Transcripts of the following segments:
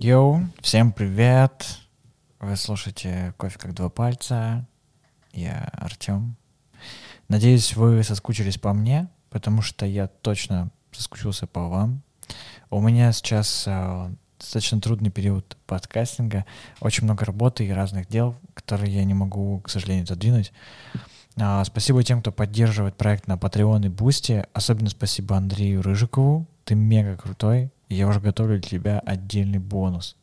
Йоу, всем привет! Вы слушаете «Кофе как два пальца». Я Артем. Надеюсь, вы соскучились по мне, потому что я точно соскучился по вам. У меня сейчас э, достаточно трудный период подкастинга, очень много работы и разных дел, которые я не могу, к сожалению, задвинуть. А, спасибо тем, кто поддерживает проект на Patreon и Boosty. Особенно спасибо Андрею Рыжикову. Ты мега крутой. Я уже готовлю для тебя отдельный бонус.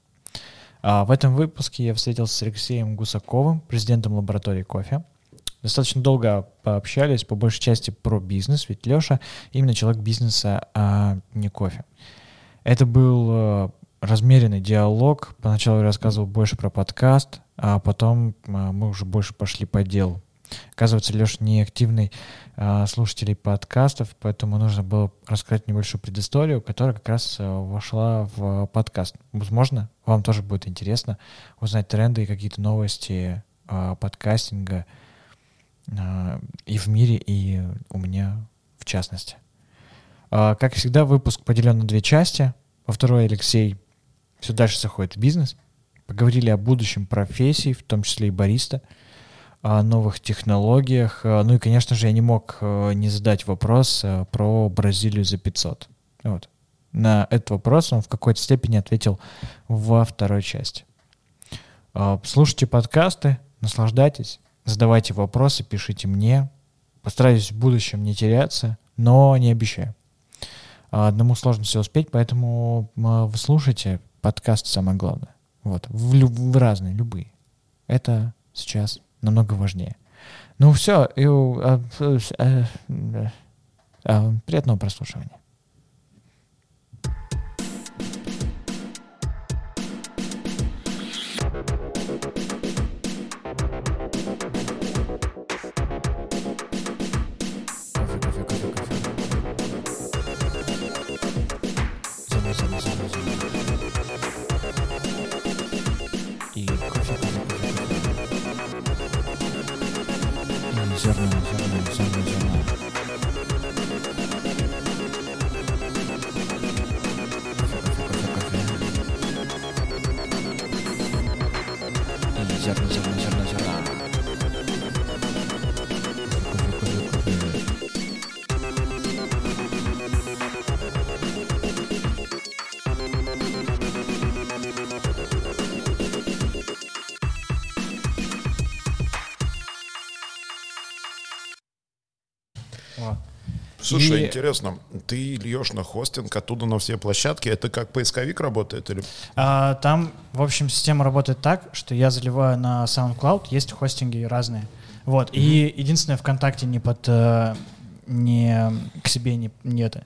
А, в этом выпуске я встретился с Алексеем Гусаковым, президентом лаборатории кофе. Достаточно долго пообщались, по большей части про бизнес, ведь Леша именно человек бизнеса, а не кофе. Это был э, размеренный диалог. Поначалу я рассказывал больше про подкаст, а потом э, мы уже больше пошли по делу. Оказывается, Леша не активный э, слушатель подкастов, поэтому нужно было рассказать небольшую предысторию, которая как раз э, вошла в подкаст. Возможно, вам тоже будет интересно узнать тренды и какие-то новости э, подкастинга э, и в мире, и у меня в частности. Э, как всегда, выпуск поделен на две части. Во второй Алексей все дальше заходит в бизнес. Поговорили о будущем профессии, в том числе и бариста — о новых технологиях. Э, ну и, конечно же, я не мог э, не задать вопрос э, про Бразилию за 500. Вот. На этот вопрос он в какой-то степени ответил во второй части. Слушайте подкасты, наслаждайтесь, задавайте вопросы, пишите мне. Постараюсь в будущем не теряться, но не обещаю. Одному сложно все успеть, поэтому вы слушайте подкасты самое главное. Вот, в, в разные, любые. Это сейчас намного важнее. Ну все, и, а, а, а, приятного прослушивания. Слушай, и... интересно, ты льешь на хостинг оттуда на все площадки, это как поисковик работает или? А, там, в общем, система работает так, что я заливаю на SoundCloud, есть хостинги разные. Вот, mm-hmm. и единственное, ВКонтакте не под, э, не к себе не, не это,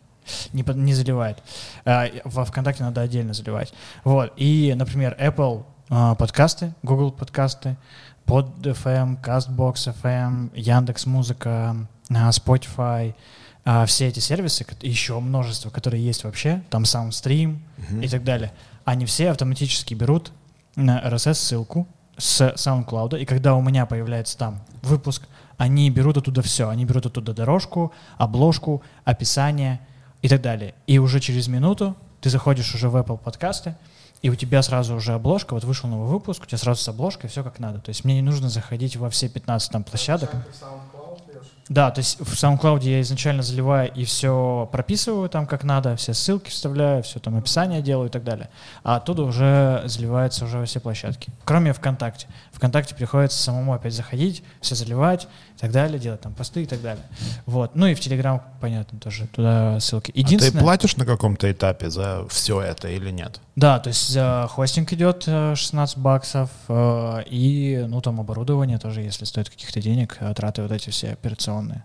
не, под, не заливает. А, во ВКонтакте надо отдельно заливать. Вот, и, например, Apple а, подкасты, Google подкасты, под FM, CastBox FM, Яндекс Музыка, а, Spotify, а все эти сервисы, еще множество, которые есть вообще, там SoundStream uh-huh. и так далее, они все автоматически берут на RSS-ссылку с SoundCloud, и когда у меня появляется там выпуск, они берут оттуда все. Они берут оттуда дорожку, обложку, описание и так далее. И уже через минуту ты заходишь уже в Apple подкасты, и у тебя сразу уже обложка, вот вышел новый выпуск, у тебя сразу с обложкой все как надо. То есть мне не нужно заходить во все 15 там площадок. Да, то есть в SoundCloud я изначально заливаю и все прописываю там как надо, все ссылки вставляю, все там описание делаю и так далее. А оттуда уже заливается уже все площадки. Кроме ВКонтакте. ВКонтакте приходится самому опять заходить, все заливать и так далее, делать там посты и так далее. Вот. Ну и в Телеграм, понятно, тоже туда ссылки. Единственное... А ты платишь на каком-то этапе за все это или нет? Да, то есть за хостинг идет 16 э, баксов э, и, ну, там оборудование тоже, если стоит каких-то денег, э, траты вот эти все операционные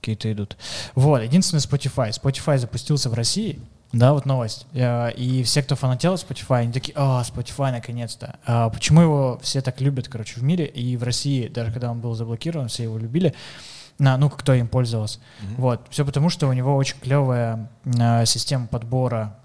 какие-то идут. Вот, единственное Spotify. Spotify запустился в России, да, вот новость. И все, кто фанател Spotify, они такие, а, Spotify наконец-то. А почему его все так любят, короче, в мире и в России, даже когда он был заблокирован, все его любили, на, ну, кто им пользовался. Mm-hmm. Вот, все потому, что у него очень клевая а, система подбора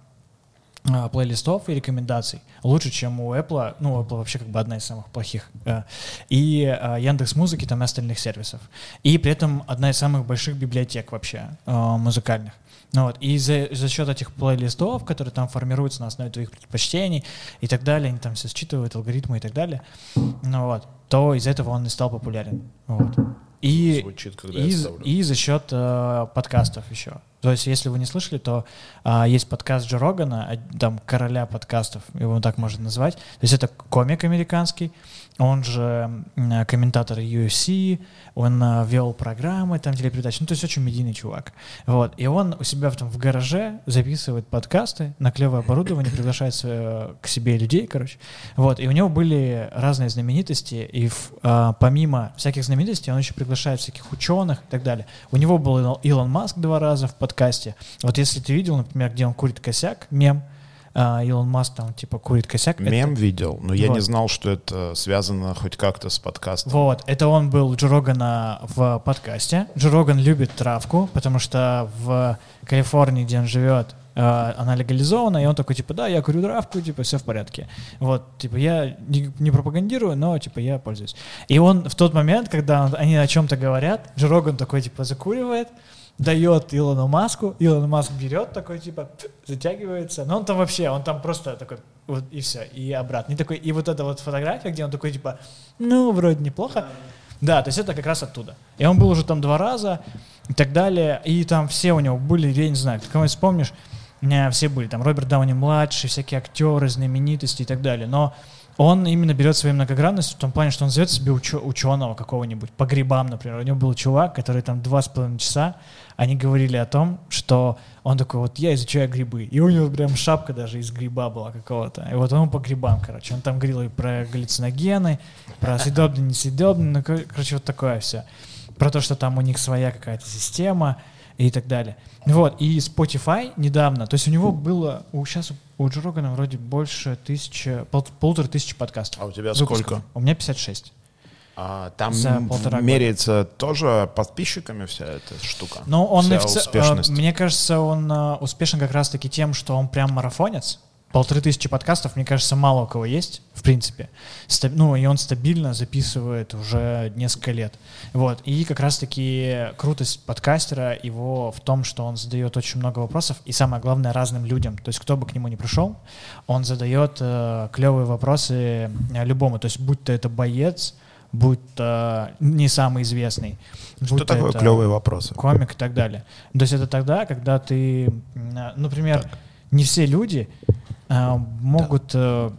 а, плейлистов и рекомендаций лучше, чем у Apple. Ну, Apple вообще как бы одна из самых плохих. э, И э, Яндекс Музыки там и остальных сервисов. И при этом одна из самых больших библиотек вообще э, музыкальных. Ну вот, и за, за счет этих плейлистов, которые там формируются на основе твоих предпочтений и так далее, они там все считывают, алгоритмы и так далее, ну вот, то из этого он и стал популярен. Вот. И, Звучит, когда и, и за счет э, подкастов еще. То есть, если вы не слышали, то а, есть подкаст Джо Рогана, а, там короля подкастов, его так можно назвать. То есть это комик американский, он же комментатор UFC, он а, вел программы, там телепередачи, ну то есть очень медийный чувак. Вот. И он у себя в, там, в гараже записывает подкасты на клевое оборудование, приглашает э, к себе людей, короче. Вот. И у него были разные знаменитости, и а, помимо всяких знаменитостей он еще приглашает всяких ученых и так далее. У него был Ил- Илон Маск два раза в подкасте. Вот если ты видел, например, где он курит косяк, мем, Илон Маск там типа курит косяк. это- Мем видел, но я Вот. не знал, что это связано хоть как-то с подкастом. Вот, это он был Джо Рогана в подкасте. Джо Роган любит травку, потому что в Калифорнии, где он живет, э, она легализована, и он такой, типа, да, я курю травку, типа, все в порядке. Вот, типа, я не, не пропагандирую, но, типа, я пользуюсь. И он в тот момент, когда он- они о чем-то говорят, Джо Роган такой, типа, закуривает, дает Илону Маску, Илон Маск берет такой, типа, затягивается, но он там вообще, он там просто такой, вот и все, и обратно. И, такой, и вот эта вот фотография, где он такой, типа, ну, вроде неплохо. Да, то есть это как раз оттуда. И он был уже там два раза и так далее. И там все у него были, я не знаю, ты кого вспомнишь, у меня все были, там Роберт Дауни-младший, всякие актеры, знаменитости и так далее. Но он именно берет свою многогранность в том плане, что он зовет себе учё- ученого какого-нибудь, по грибам, например. У него был чувак, который там два с половиной часа, они говорили о том, что он такой, вот я изучаю грибы. И у него прям шапка даже из гриба была какого-то. И вот он по грибам, короче. Он там говорил и про галлюциногены, про съедобные, несъедобные, ну, кор- короче, вот такое все. Про то, что там у них своя какая-то система и так далее. Вот, и Spotify недавно, то есть у него было, у, сейчас у Джо Рогана вроде больше тысячи, пол- полутора тысячи подкастов. А у тебя выпусков. сколько? У меня 56. А, там За полтора года. меряется тоже подписчиками вся эта штука. Но он, Вся и в ц- успешность. э, мне кажется, он э, успешен как раз-таки тем, что он прям марафонец. Полторы тысячи подкастов, мне кажется, мало у кого есть, в принципе. Ста- ну, и он стабильно записывает уже несколько лет. Вот. И как раз-таки крутость подкастера его в том, что он задает очень много вопросов, и самое главное, разным людям. То есть кто бы к нему ни пришел, он задает э, клевые вопросы э, любому. То есть будь то это боец, будь то не самый известный. Что будь такое это- клевые вопросы? комик и так далее. То есть это тогда, когда ты, а, например, не все люди могут, э,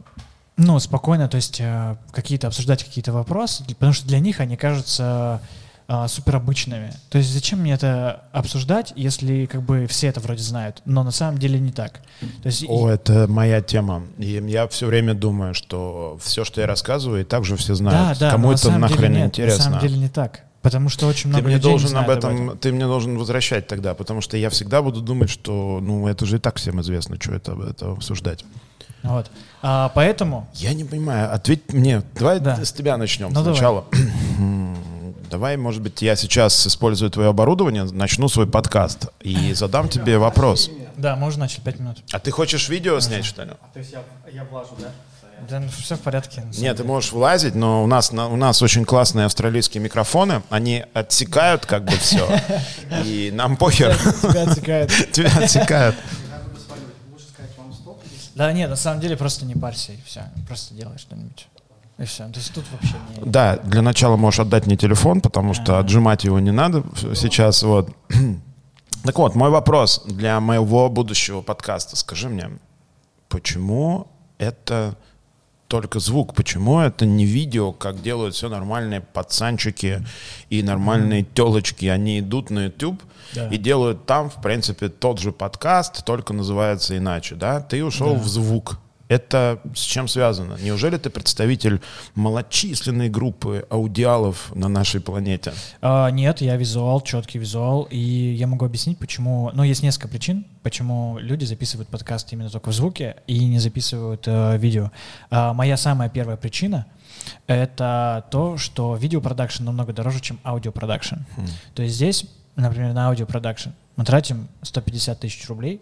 ну, спокойно, то есть э, какие-то обсуждать какие-то вопросы, потому что для них они кажутся а, супер обычными. То есть зачем мне это обсуждать, если как бы все это вроде знают, но на самом деле не так. То есть О, это моя тема. И я все время думаю, что все, что я рассказываю, и так же все знают. да, да, Кому на это самом деле нахрен нет, интересно? На самом деле не так. Потому что очень Ты много мне людей не должен об знают этом, ты мне должен возвращать тогда, потому что я всегда буду думать, что, ну, это же и так всем известно, что это, это обсуждать. Вот. А, поэтому Я не понимаю, ответь мне. Давай Да. с тебя начнем Ну, давай. сначала. Давай, может быть, я сейчас использую твое оборудование, начну свой подкаст и задам тебе вопрос. Да, можно начать пять минут. А ты хочешь видео снять, что ли? То есть я, я влажу, да? Да, ну, все в порядке. Нет, ты можешь влазить, но у нас, на- у нас очень классные австралийские микрофоны, они отсекают как бы все, и нам похер, Тебя отсекает. тебя отсекают. Да нет, на самом деле просто не парься и все. Просто делай что-нибудь. И все. То есть тут вообще не... Да, для начала можешь отдать мне телефон, потому что отжимать его не надо сейчас. Вот. Так вот, мой вопрос для моего будущего подкаста. Скажи мне, почему это только звук? Почему это не видео, как делают все нормальные пацанчики и нормальные телочки? Они идут на YouTube Да. и делают там, в принципе, тот же подкаст, только называется иначе, да? Ты ушел Да. в звук. Это с чем связано? Неужели ты представитель малочисленной группы аудиалов на нашей планете? А, нет, я визуал, четкий визуал, и я могу объяснить, почему... Ну, есть несколько причин, почему люди записывают подкаст именно только в звуке и не записывают э, видео. А, моя самая первая причина — это то, что видеопродакшн намного дороже, чем аудиопродакшн. То есть здесь, например, на аудиопродакшн мы тратим 150 тысяч рублей,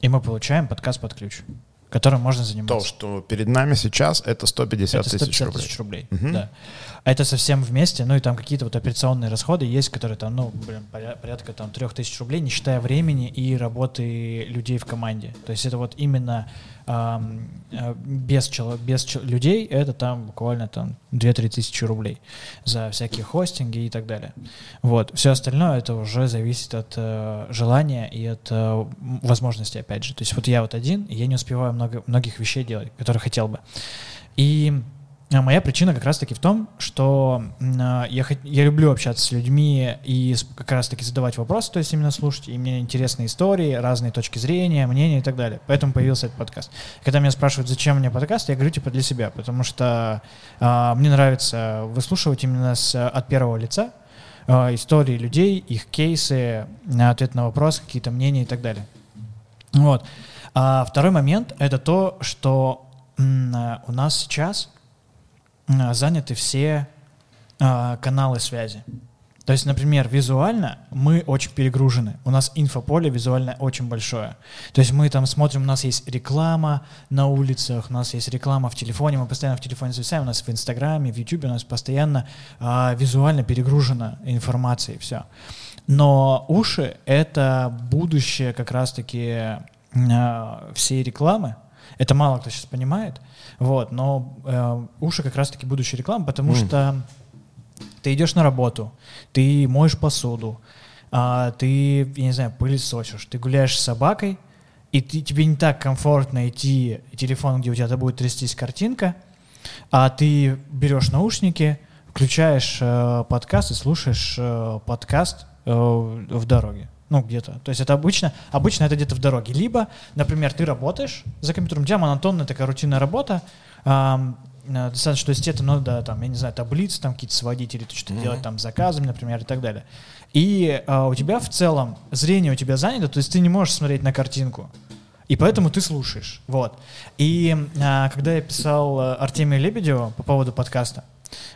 И мы получаем подкаст под ключ, которым можно заниматься. То, что перед нами сейчас, это 150 это 150 тысяч рублей. тысяч рублей. Мгм. Да. А это совсем вместе, ну и там какие-то вот операционные расходы есть, которые там, ну, блин, поря- порядка там трех тысяч рублей, не считая времени и работы людей в команде. То есть это вот именно а, без, чело- без людей это там буквально там 2-3 тысячи рублей за всякие хостинги и так далее. Вот. Все остальное это уже зависит от э, желания и от э, возможностей, опять же. То есть вот я вот один, и я не успеваю много, многих вещей делать, которые хотел бы. И а моя причина как раз-таки в том, что а, я, я люблю общаться с людьми и как раз-таки задавать вопросы, то есть именно слушать, и мне интересны истории, разные точки зрения, мнения и так далее. Поэтому появился этот подкаст. Когда меня спрашивают, зачем мне подкаст, я говорю, типа, для себя, потому что а, мне нравится выслушивать именно с, от первого лица а, истории людей, их кейсы, ответ на вопросы, какие-то мнения и так далее. Вот. А второй момент — это то, что у нас сейчас заняты все а, каналы связи. То есть, например, визуально мы очень перегружены. У нас инфополе визуально очень большое. То есть мы там смотрим, у нас есть реклама на улицах, у нас есть реклама в телефоне, мы постоянно в телефоне зависаем, у нас в Инстаграме, в Ютубе у нас постоянно а, визуально перегружена информация и все. Но уши — это будущее как раз-таки а, всей рекламы. Это мало кто сейчас понимает. Вот, но э, уши как раз-таки будущая реклама, потому Мгм. что ты идешь на работу, ты моешь посуду, а, ты, я не знаю, пылесосишь, ты гуляешь с собакой, и ты- тебе не так комфортно идти телефон, где у тебя будет трястись картинка, а ты берешь наушники, включаешь э, подкаст и слушаешь э, подкаст э, в дороге. Ну, где-то. То есть это обычно, обычно это где-то в дороге. Либо, например, ты работаешь за компьютером, у тебя монотонная такая рутинная работа, ам, э, достаточно, то есть это надо, там, я не знаю, таблицы там какие-то сводить или что-то Мгм. делать там с заказами, например, и так далее. И а, у тебя в целом зрение у тебя занято, то есть ты не можешь смотреть на картинку. И поэтому ты слушаешь. Вот. И а, когда я писал э, Артемию Лебедеву по поводу подкаста,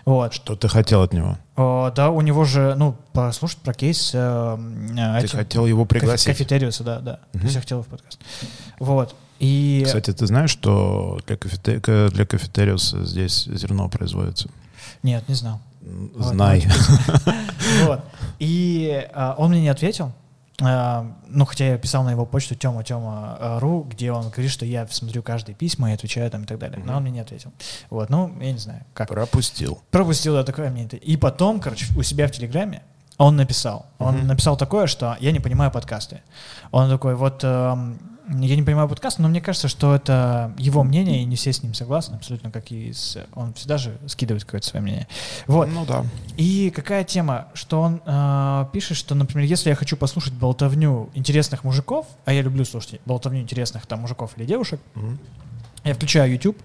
вот, Что ты хотел от него? о, да, у него же, ну, послушать про кейс э, э, Ты этим- хотел его кафе- пригласить? Кафетериуса, да, да. То есть я хотел в подкаст. Вот. И Кстати, ты знаешь, что для, кафете- ка- для кафетериуса здесь зерно производится? нет, не знал. Знай. Вот. И а, он мне не ответил. А, ну, хотя я писал на его почту Тема Тема а, ру, где он говорит, что я смотрю каждые письма и отвечаю там и так далее. Но Мгм. он мне не ответил. Вот, ну, я не знаю, как. Пропустил. Пропустил я такое мнение. И потом, короче, у себя в Телеграме он написал. Он Мгм. написал такое, что я не понимаю подкасты. Он такой, вот эм, я не понимаю подкасты, но мне кажется, что это его мнение, и не все с ним согласны, абсолютно как и с... Он всегда же скидывает какое-то свое мнение. Вот. Ну да. И какая тема, что он э, пишет, что, например, если я хочу послушать болтовню интересных мужиков, а я люблю слушать болтовню интересных там мужиков или девушек, Мгм. я включаю YouTube,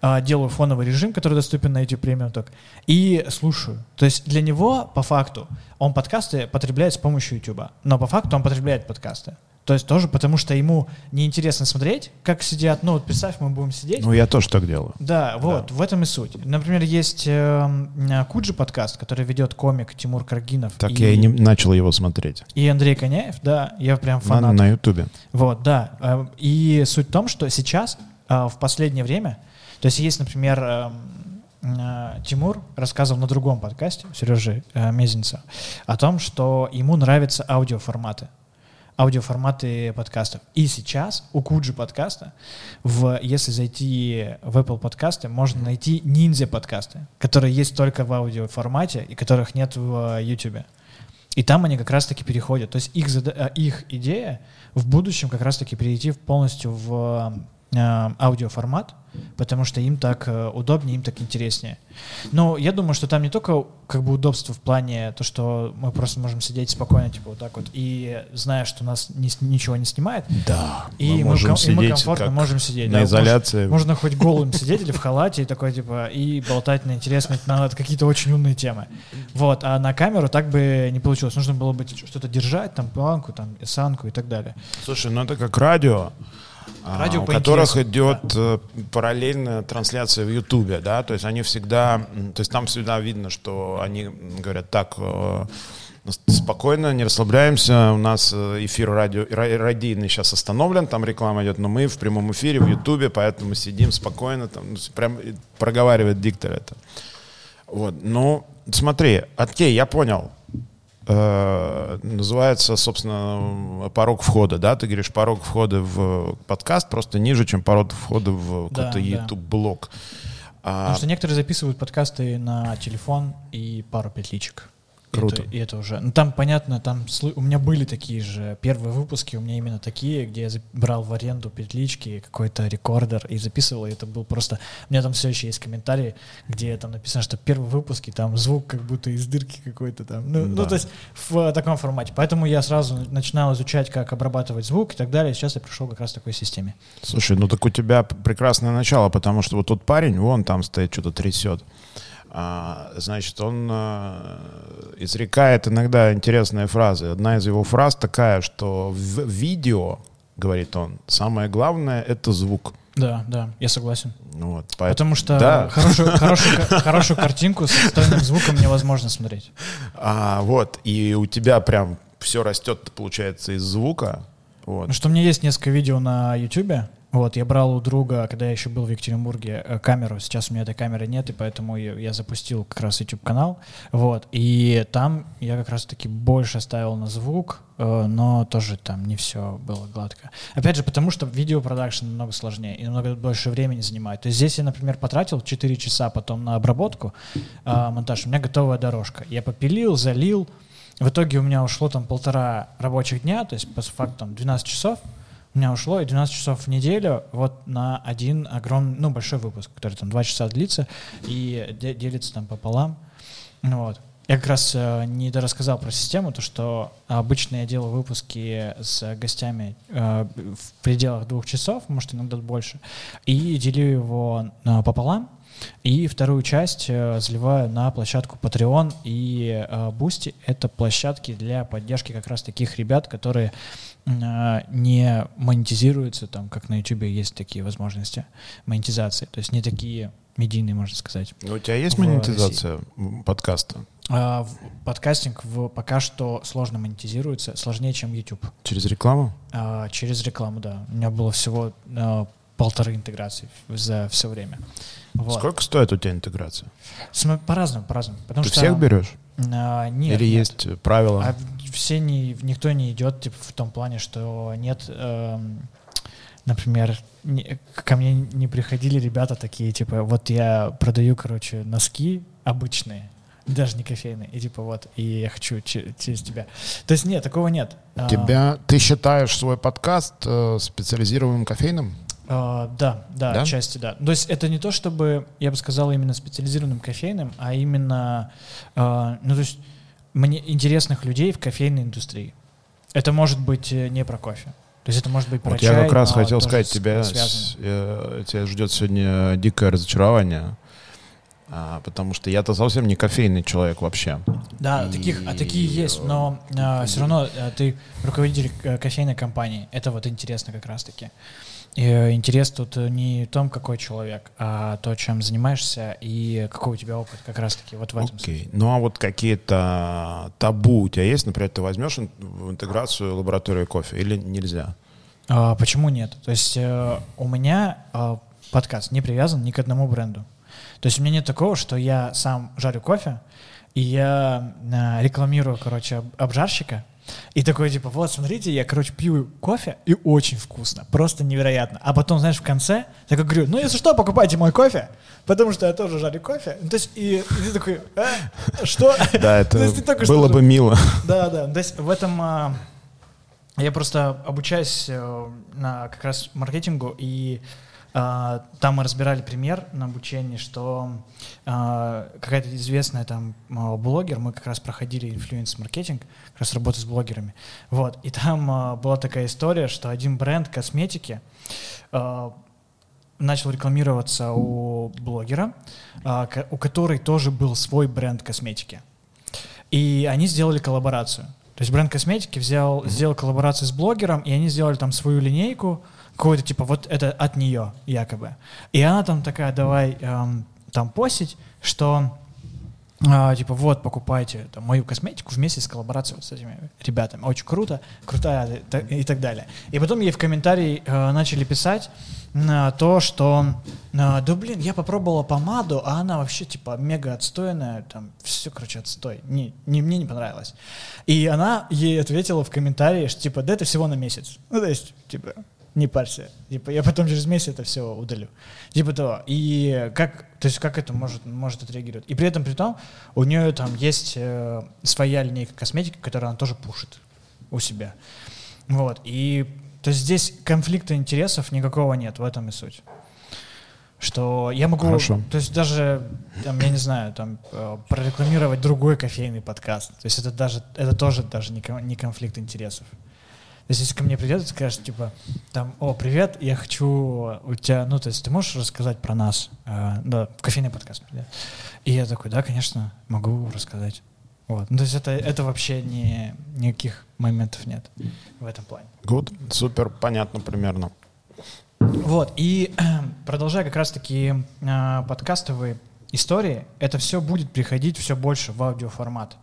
а, делаю фоновый режим, который доступен на YouTube Premium только, и слушаю. То есть для него, по факту, он подкасты потребляет с помощью YouTube, но по факту он потребляет подкасты. То есть тоже потому, что ему неинтересно смотреть, как сидят. Ну, вот представь, мы будем сидеть. Ну, я тоже так делаю. Да, вот, в этом и суть. Например, есть эм, э, Куджи подкаст, который ведет комик Тимур Каргинов Так я и не начал его смотреть. и Андрей Коняев, да, я прям фанат. На, Ютубе. Вот, да. Э, И суть в том, что сейчас, э, в последнее время, то есть есть, например, эм, э, Тимур рассказывал на другом подкасте Сережи Мезенца о том, что ему нравятся аудиоформаты аудиоформаты подкастов. И сейчас у Куджи подкаста, в, если зайти в Apple подкасты, можно найти ниндзя подкасты, которые есть только в аудиоформате и которых нет в YouTube. И там они как раз-таки переходят. То есть их, э, их идея в будущем как раз-таки перейти полностью в э, аудиоформат, потому что им так э, удобнее, им так интереснее. Но я думаю, что там не только как бы удобство в плане то, что мы просто можем сидеть спокойно, типа вот так вот, и зная, что нас ни ничего не снимает, Да. и мы мы, можем ком- и мы сидеть комфортно можем сидеть. на да. изоляции. Можно, можно хоть голым сидеть или в халате и такой, типа, и болтать на интересные, на какие-то очень умные темы. Вот, а на камеру так бы не получилось. Нужно было бы что-то держать, там, планку, там, осанку и так далее. Слушай, ну это как радио, Радио у которых интересу, идет э, параллельная трансляция в Ютубе, да, то есть они всегда, то есть там всегда видно, что они говорят так, э, Спокойно, не расслабляемся. У нас э, эфир радио, ра- радийный сейчас остановлен, там реклама идет, но мы в прямом эфире в Ютубе, поэтому сидим спокойно, там, ну, прям проговаривает диктор это. Вот, ну, смотри, окей, я понял. Э, называется, собственно, порог входа, да? Ты говоришь, порог входа в подкаст просто ниже, чем порог входа в Да, какой-то да. YouTube-блог. А, Потому что некоторые записывают подкасты на телефон и пару петличек. И Круто. это- И это, уже. Ну там понятно, там у меня были такие же первые выпуски, у меня именно такие, где я брал в аренду петлички, какой-то рекордер и записывал. И это был просто. У меня там все еще есть комментарии, где там написано, что первый выпуск и там звук как будто из дырки какой-то там. Ну, ну, Да. то есть в э, таком формате. Поэтому я сразу начинал изучать, как обрабатывать звук и так далее. Сейчас я пришел как раз к такой системе. Слушай, ну так у тебя прекрасное начало, потому что вот тот парень, вон там стоит, что-то трясет. А, значит, он а, изрекает иногда интересные фразы. Одна из его фраз такая, что в видео, говорит он, самое главное — это звук. Да, да, я согласен. Ну Вот, поэт- Потому что Да. хорошую, хорошую, хорошую картинку с отстойным звуком невозможно смотреть. А, вот, и у тебя прям все растет, получается, из звука. Вот. Потому что у меня есть несколько видео на YouTube. Вот, я брал у друга, когда я еще был в Екатеринбурге, э, камеру. Сейчас у меня этой камеры нет, и поэтому я, запустил как раз YouTube-канал. Вот, и там я как раз-таки больше ставил на звук, э, но тоже там не все было гладко. Опять же, потому что видеопродакшн намного сложнее и намного больше времени занимает. То есть здесь я, например, потратил 4 часа потом на обработку, э, монтаж. У меня готовая дорожка. Я попилил, залил, в итоге у меня ушло там полтора рабочих дня, то есть по факту там 12 часов у меня ушло, и 12 часов в неделю вот на один огромный, ну, большой выпуск, который там 2 часа длится и де- делится там пополам. Ну вот. Я как раз э, не дорассказал про систему, то что обычно я делаю выпуски с гостями э, в пределах двух часов, может иногда больше, и делю его э, пополам, и вторую часть э, заливаю на площадку Patreon и э, Boosty. Это площадки для поддержки как раз таких ребят, которые не монетизируются, там, как на YouTube есть такие возможности монетизации. То есть не такие медийные, можно сказать. Ну, У тебя есть монетизация м, подкаста А подкастинг в, пока что сложно монетизируется, сложнее, чем YouTube. через рекламу? А, через рекламу, да. У меня было всего а, полторы интеграции за все время. Вот. Сколько стоит у тебя интеграция? По-разному, по-разному. Потому Ты что, всех берешь? а, нет, Или нет. есть э, правила? А все не, никто не идет типа, в том плане, что нет, эм, например, не- ко мне не приходили ребята такие, типа, вот я продаю, короче, носки обычные, даже не кофейные, и типа вот, и я хочу че- через тебя. То есть нет, такого нет. А, Тебя, ты считаешь свой подкаст э, специализированным кофейным? А, да, да, Да? отчасти да. То есть это не то, чтобы, я бы сказал, именно специализированным кофейным, а именно, а, ну то есть мне интересных людей в кофейной индустрии. Это может быть э, не про кофе. То есть это может быть про Вот чай, я как раз хотел сказать, тебя, с- э, тебя ждет сегодня дикое разочарование, а, потому что я-то совсем не кофейный человек вообще. Да, И- таких, а такие есть, но все равно а, ты руководитель э, кофейной компании. Это вот интересно как раз-таки. И, э, интерес тут э, не в том, какой человек, а то, чем занимаешься и какой у тебя опыт как раз-таки вот в этом. Окей. Ну а вот какие-то табу у тебя есть? Например, ты возьмешь в интеграцию лабораторию кофе или нельзя? А, почему нет? То есть э, у меня а, подкаст не привязан ни к одному бренду. То есть у меня нет такого, что я сам жарю кофе, и я а, рекламирую, короче, об- обжарщика, и такой, типа, вот, смотрите, я, короче, пью кофе, и очень вкусно, просто невероятно. А потом, знаешь, в конце, я как говорю, ну, если что, покупайте мой кофе, потому что я тоже жарю кофе. Ну, то есть, и, и ты такой, «А? что? Да, То это было бы мило. да, да. То есть в этом а, я просто обучаюсь э, на как раз маркетингу, и там мы разбирали пример на обучении, что а, какая-то известная там а, блогер, мы как раз проходили инфлюенс-маркетинг, как раз работу с блогерами, вот, и там а, была такая история, что один бренд косметики а, начал рекламироваться у блогера, а, у которой тоже был свой бренд косметики. И они сделали коллаборацию. То есть бренд косметики взял, сделал коллаборацию с блогером, и они сделали там свою линейку, какую-то типа вот это от нее якобы. И она там такая, давай эм, там постить, что а, типа, вот, покупайте там, мою косметику вместе с коллаборацией вот с этими ребятами. Очень круто, крутая и так далее. И потом ей в комментарии э, начали писать э, то, что, э, да блин, я попробовала помаду, а она вообще, типа, мега отстойная, там, все, короче, отстой. Не, не, мне не понравилось. И она ей ответила в комментарии, что, типа, да это всего на месяц. Ну, то есть, типа, не парься. Типа, я потом через месяц это все удалю. Типа того. И как, то есть как это может, может отреагировать. И при этом, при том, у нее там есть э, своя линейка косметики, которую она тоже пушит у себя. Вот. И то есть здесь конфликта интересов никакого нет, в этом и суть. Что я могу, Хорошо. то есть даже, там, я не знаю, там, э, прорекламировать другой кофейный подкаст. То есть это даже, это тоже даже не, не конфликт интересов. То есть, если ко мне придет и скажет, типа, там, о, привет, я хочу у тебя, ну, то есть, ты можешь рассказать про нас? Э, да, кофейный подкаст придет. И я такой, да, конечно, могу рассказать. Вот. Ну, то есть это, это вообще не, никаких моментов нет в этом плане. Good, супер, понятно примерно. Вот, и продолжая как раз-таки э, подкастовые истории, это все будет приходить все больше в аудиоформат.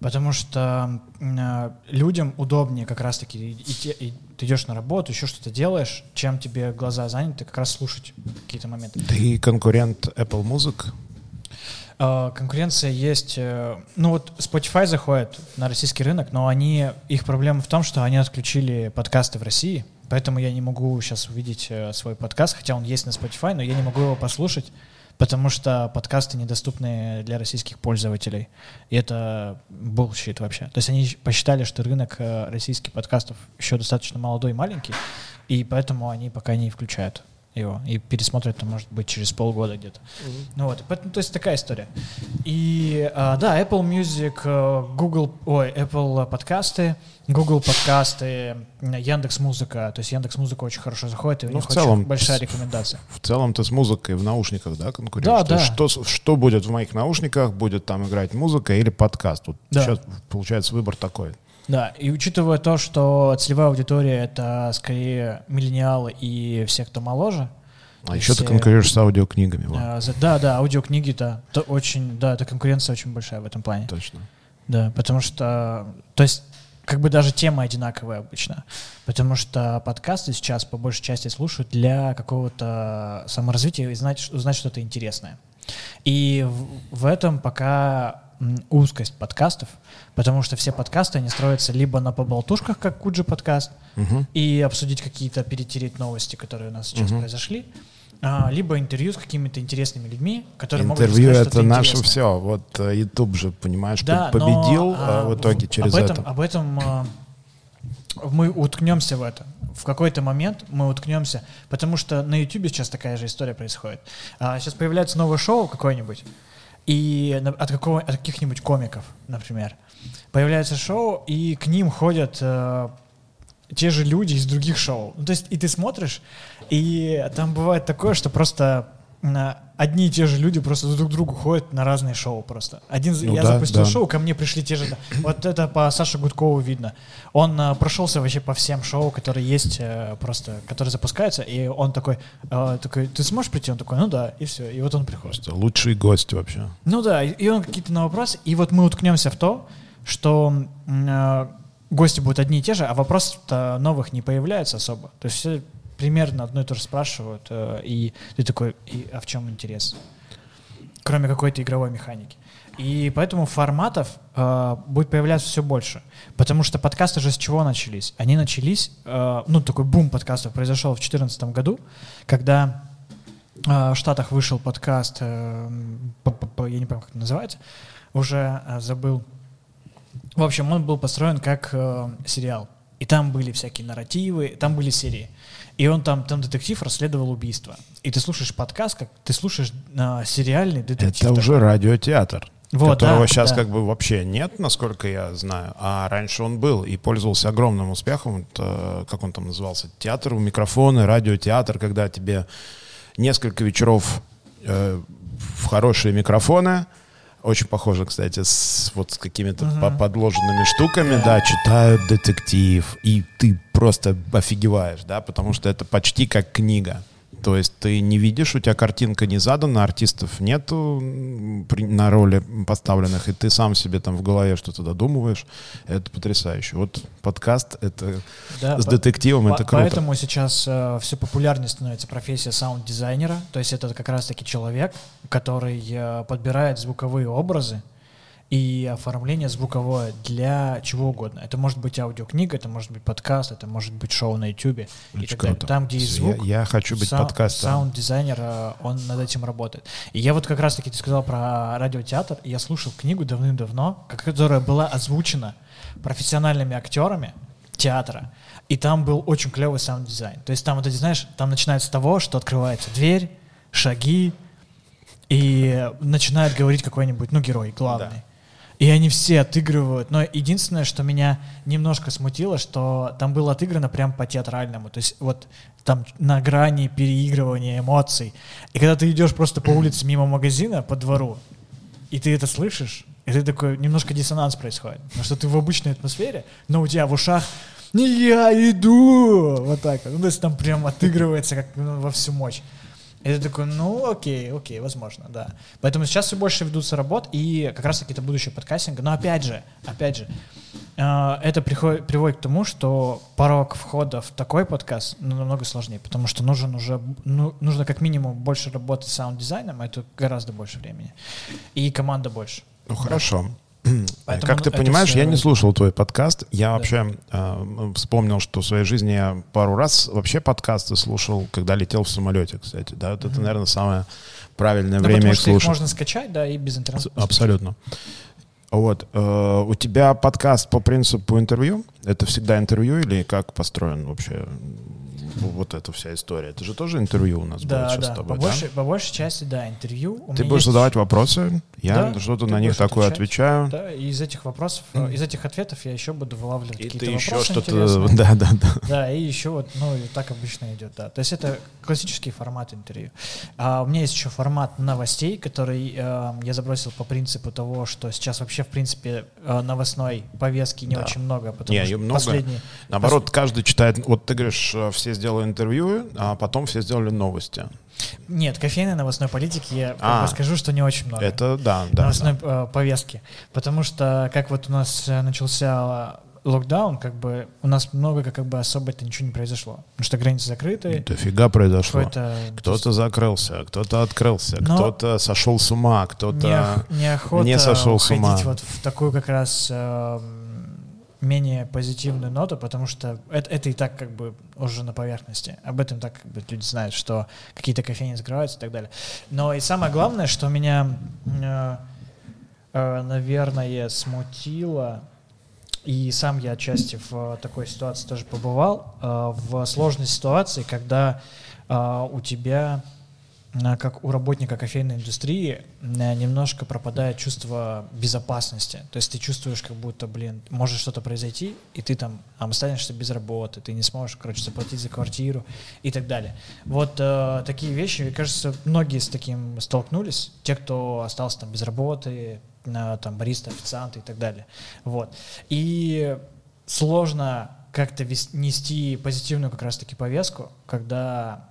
Потому что э, людям удобнее как раз-таки идти, и ты идешь на работу, еще что-то делаешь, чем тебе глаза заняты, как раз слушать какие-то моменты. Ты конкурент Apple Music? Э, конкуренция есть. Э, ну вот Spotify заходит на российский рынок, но они их проблема в том, что они отключили подкасты в России, поэтому я не могу сейчас увидеть э, свой подкаст, хотя он есть на Spotify, но я не могу его послушать потому что подкасты недоступны для российских пользователей. И это bullshit вообще. То есть они посчитали, что рынок э, российских подкастов еще достаточно молодой и маленький, и поэтому они пока не включают его. И пересмотрят это, может быть, через полгода где-то. Mm-hmm. Ну вот, поэтому, то есть такая история. И а, да, Apple Music, э, Google, ой, Apple подкасты, Google подкасты, Яндекс Музыка. То есть Яндекс Музыка очень хорошо заходит, и у ну, них в целом, очень большая рекомендация. В целом ты с музыкой в наушниках, да, конкурируешь? Да, да. Что, что будет в моих наушниках? Будет там играть музыка или подкаст? Вот да. сейчас получается выбор такой. Да, и учитывая то, что целевая аудитория это скорее миллениалы и все, кто моложе. А еще все, ты конкурируешь с аудиокнигами. А, да, да, аудиокниги, да, это очень, да, это конкуренция очень большая в этом плане. Точно. Да, потому что, то есть, как бы даже тема одинаковая обычно, потому что подкасты сейчас по большей части слушают для какого-то саморазвития и знать, узнать что-то интересное. И в, в этом пока узкость подкастов, потому что все подкасты, они строятся либо на поболтушках, как Куджи подкаст, угу. и обсудить какие-то, перетереть новости, которые у нас сейчас угу. произошли, а, либо интервью с какими-то интересными людьми, которые интервью могут это наше все. Вот э, YouTube же, понимаешь, да, победил но, а, в итоге через об этом, это. Об этом а, мы уткнемся в это. В какой-то момент мы уткнемся, потому что на YouTube сейчас такая же история происходит. А, сейчас появляется новое шоу какое-нибудь, и от, какого, от каких-нибудь комиков, например. Появляется шоу, и к ним ходят э, те же люди из других шоу. Ну, то есть, и ты смотришь, и там бывает такое, что просто одни и те же люди просто друг к другу ходят на разные шоу просто. Один ну, я да, запустил да. шоу, ко мне пришли те же. Вот это по Саше Гудкову видно. Он а, прошелся вообще по всем шоу, которые есть а, просто, которые запускаются, и он такой, а, такой, ты сможешь прийти? Он такой, ну да, и все, и вот он приходит. Просто лучший гость вообще. Ну да, и он какие-то на вопросы, и вот мы уткнемся в то, что а, гости будут одни и те же, а вопросов-то новых не появляется особо. То есть все примерно одно и то же спрашивают, э, и ты такой, и, а в чем интерес? Кроме какой-то игровой механики. И поэтому форматов э, будет появляться все больше. Потому что подкасты же с чего начались? Они начались, э, ну, такой бум подкастов произошел в 2014 году, когда э, в Штатах вышел подкаст, э, я не помню, как это называется, уже э, забыл. В общем, он был построен как э, сериал. И там были всякие нарративы, там были серии. И он там, там детектив расследовал убийство. И ты слушаешь подкаст, как ты слушаешь а, сериальный детектив. Это уже радиотеатр. Вот, которого да, сейчас да. как бы вообще нет, насколько я знаю, а раньше он был и пользовался огромным успехом. Это, как он там назывался? Театр у микрофона, радиотеатр, когда тебе несколько вечеров э, в хорошие микрофоны, очень похоже, кстати, с вот с какими-то uh-huh. подложенными штуками, да, читают детектив, и ты просто офигеваешь, да, потому что это почти как книга. То есть ты не видишь, у тебя картинка не задана, артистов нету на роли поставленных, и ты сам себе там в голове что-то додумываешь. Это потрясающе. Вот подкаст это да, с детективом по- это круто. Поэтому сейчас э, все популярнее становится профессия саунд-дизайнера. То есть это как раз-таки человек, который э, подбирает звуковые образы, и оформление звуковое для чего угодно. Это может быть аудиокнига, это может быть подкаст, это может быть шоу на YouTube и так далее. Там, где есть звук, я, я хочу быть сау- подкастером. Саунд-дизайнер, э, он над этим работает. И я вот как раз-таки, ты сказал про радиотеатр, я слушал книгу давным-давно, которая была озвучена профессиональными актерами театра, и там был очень клевый саунд-дизайн. То есть там, вот эти, знаешь, там начинается с того, что открывается дверь, шаги, и начинает говорить какой-нибудь, ну, герой главный. Да. И они все отыгрывают. Но единственное, что меня немножко смутило, что там было отыграно прям по-театральному. То есть вот там на грани переигрывания эмоций. И когда ты идешь просто по улице мимо магазина, по двору, и ты это слышишь, и ты такой, немножко диссонанс происходит. Потому что ты в обычной атмосфере, но у тебя в ушах «Не я иду!» Вот так. Ну, то есть там прям отыгрывается как ну, во всю мощь. И ты такой, ну окей, окей, возможно, да. Поэтому сейчас все больше ведутся работ, и как раз таки это будущее подкастинга. Но опять же, опять же, э, это приходит, приводит к тому, что порог входа в такой подкаст ну, намного сложнее, потому что нужен уже, ну, нужно как минимум больше работать с саунд-дизайном, а это гораздо больше времени. И команда больше. Ну хорошо. Поэтому как ты понимаешь, я не слушал твой подкаст. Я да. вообще э, вспомнил, что в своей жизни я пару раз вообще подкасты слушал, когда летел в самолете, кстати. Да, mm-hmm. это, наверное, самое правильное ну, время их слушать. Их можно скачать, да, и без интернета. Абсолютно. Вот. Э, у тебя подкаст по принципу интервью? Это всегда интервью или как построен вообще вот эта вся история. Это же тоже интервью у нас да, будет сейчас да. с тобой, по, да? Большей, по большей части, да, интервью. У ты будешь есть... задавать вопросы, я да, что-то на них такое отвечать. отвечаю. Да, и из этих вопросов, mm. из этих ответов я еще буду вылавливать какие-то вопросы еще что-то, да, да, да. Да, и еще вот, ну, и так обычно идет, да. То есть это классический формат интервью. А у меня есть еще формат новостей, который э, я забросил по принципу того, что сейчас вообще, в принципе, э, новостной повестки не да. очень много, потому не, что много. последние... Наоборот, пос... каждый читает, вот ты говоришь, э, все сделали интервью, а потом все сделали новости. Нет, кофейной новостной политики я а, скажу, что не очень много. Это да, да. Новостной да. Э, повестки. Потому что как вот у нас э, начался локдаун, как бы у нас много как бы особо-то ничего не произошло. Потому что границы закрыты. Дофига произошло. Кто-то закрылся, кто-то открылся, кто-то сошел с ума, кто-то не, неохота не сошел с ума. вот в такую как раз э, менее позитивную ноту, потому что это, это и так как бы уже на поверхности. Об этом так как бы люди знают, что какие-то кофейни закрываются и так далее. Но и самое главное, что меня, э, э, наверное, смутило, и сам я отчасти в такой ситуации тоже побывал, э, в сложной ситуации, когда э, у тебя как у работника кофейной индустрии немножко пропадает чувство безопасности. То есть ты чувствуешь, как будто, блин, может что-то произойти, и ты там останешься без работы, ты не сможешь, короче, заплатить за квартиру и так далее. Вот э, такие вещи, мне кажется, многие с таким столкнулись. Те, кто остался там без работы, э, там бариста, официанты и так далее. Вот. И сложно как-то нести позитивную как раз-таки повестку, когда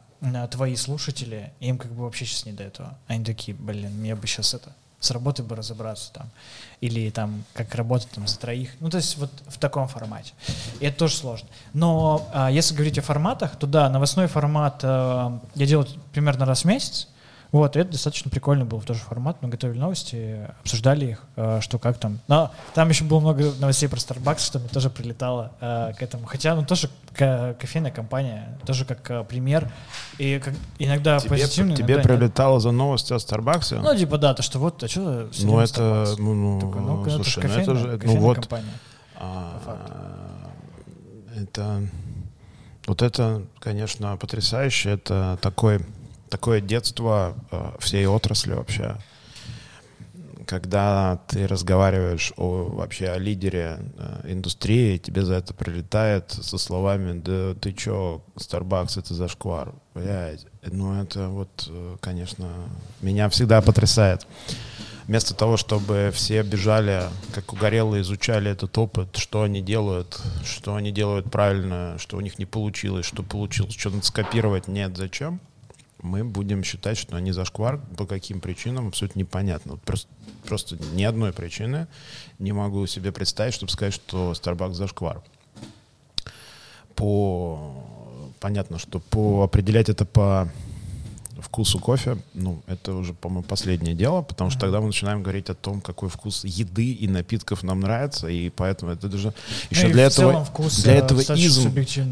твои слушатели, им как бы вообще сейчас не до этого. Они такие, блин, мне бы сейчас это, с работы бы разобраться там, или там, как работать там за троих. Ну, то есть вот в таком формате. И это тоже сложно. Но а, если говорить о форматах, то да, новостной формат а, я делаю примерно раз в месяц, вот, и это достаточно прикольно был тоже формат. Мы готовили новости, обсуждали их, э, что как там. Но там еще было много новостей про Starbucks, что мне тоже прилетало э, к этому. Хотя, ну, тоже кофейная компания, тоже как э, пример. И как, иногда тебе, позитивно, Тебе иногда прилетало нет. за новости о Starbucks? Ну, типа, да, то, что вот, а что Ну, это, ну, ну, Такой, ну, ну, слушай, это, кофейная, ну, это же, ну, вот, компания. А, это, вот это, конечно, потрясающе. Это такой такое детство э, всей отрасли вообще. Когда ты разговариваешь о, вообще о лидере э, индустрии, тебе за это прилетает со словами, да ты чё, Starbucks это зашквар. Блядь, ну это вот, э, конечно, меня всегда потрясает. Вместо того, чтобы все бежали, как угорелые, изучали этот опыт, что они делают, что они делают правильно, что у них не получилось, что получилось, что надо скопировать, нет, зачем? Мы будем считать, что они зашквар по каким причинам абсолютно непонятно. Вот просто, просто ни одной причины не могу себе представить, чтобы сказать, что Starbucks зашквар. По понятно, что по определять это по вкусу кофе, ну, это уже, по-моему, последнее дело, потому что тогда мы начинаем говорить о том, какой вкус еды и напитков нам нравится, и поэтому это даже еще Ну для этого, вкус, для э, этого изм,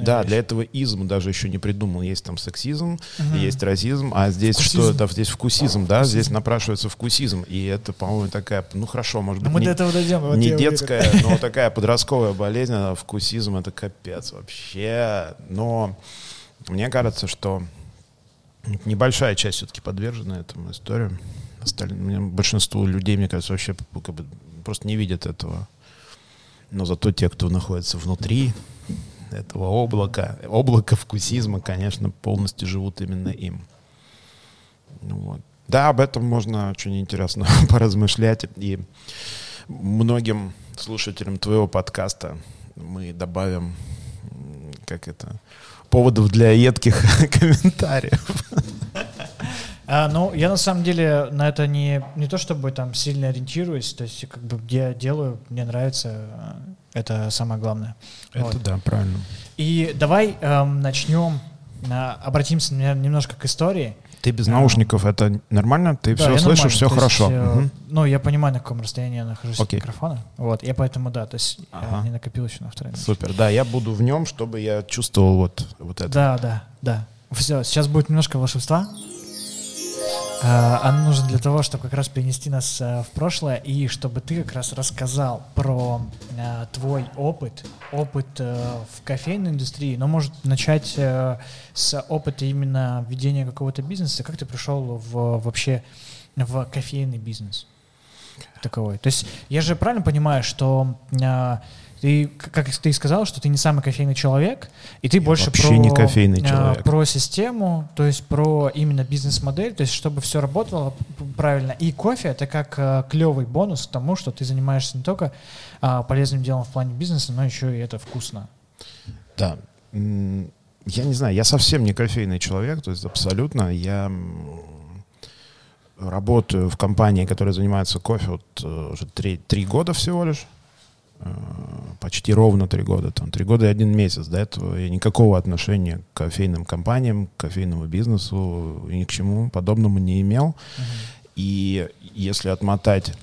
да, вещь. для этого изм даже еще не придумал. Есть там сексизм, Мгм. есть расизм, а здесь Вкусизм. что это? Здесь вкусизм, да, здесь напрашивается вкусизм, и это, по-моему, такая, ну хорошо, может Но быть, мы не- до этого дойдем. вот не уверен. детская, но такая подростковая болезнь, а вкусизм это капец вообще. Но мне кажется, что небольшая часть все-таки подвержена этому историю. Остальные, большинство людей, мне кажется, вообще как бы просто не видят этого. Но зато те, кто находится внутри этого облака, облака вкусизма, конечно, полностью живут именно им. Ну вот. Да, об этом можно очень интересно поразмышлять. И многим слушателям твоего подкаста мы добавим, как это, поводов для едких комментариев. А, ну, я на самом деле на это не, не то чтобы там сильно ориентируюсь, то есть как бы я делаю, мне нравится, э, это самое главное. Вот. да, правильно. И давай эм, начнем, а, обратимся наверное, немножко к истории. Ты без наушников, это нормально? Ты Да, все я слышишь, все то есть, хорошо. э, Мгм. Ну, я понимаю, на каком расстоянии я нахожусь Окей. от микрофона. Вот, я поэтому, да, то есть я Ага. не накопил еще на второй минуте. Супер, да, я буду в нем, чтобы я чувствовал вот, вот это. Да, да, да. Все, сейчас будет немножко волшебства. А, Оно нужно для того, чтобы как раз перенести нас а, в прошлое и чтобы ты как раз рассказал про а, твой опыт, опыт э, в кофейной индустрии, но может начать э, с опыта именно ведения какого-то бизнеса. Как ты пришел в, вообще в кофейный бизнес? Таковой. То есть я же правильно понимаю, что ты, как ты и сказал, что ты не самый кофейный человек, и ты больше вообще про, не кофейный а, человек. про систему, то есть про именно бизнес-модель, то есть чтобы все работало правильно. И кофе это как клевый бонус к тому, что ты занимаешься не только а, полезным делом в плане бизнеса, но еще и это вкусно. Да. Я не знаю, я совсем не кофейный человек, то есть абсолютно. Я работаю в компании, которая занимается кофе вот э, уже три, три года всего лишь. Э, Почти ровно три года. Там три года и один месяц. До этого я никакого отношения к кофейным компаниям, к кофейному бизнесу и ни к чему подобному не имел. И если отмотать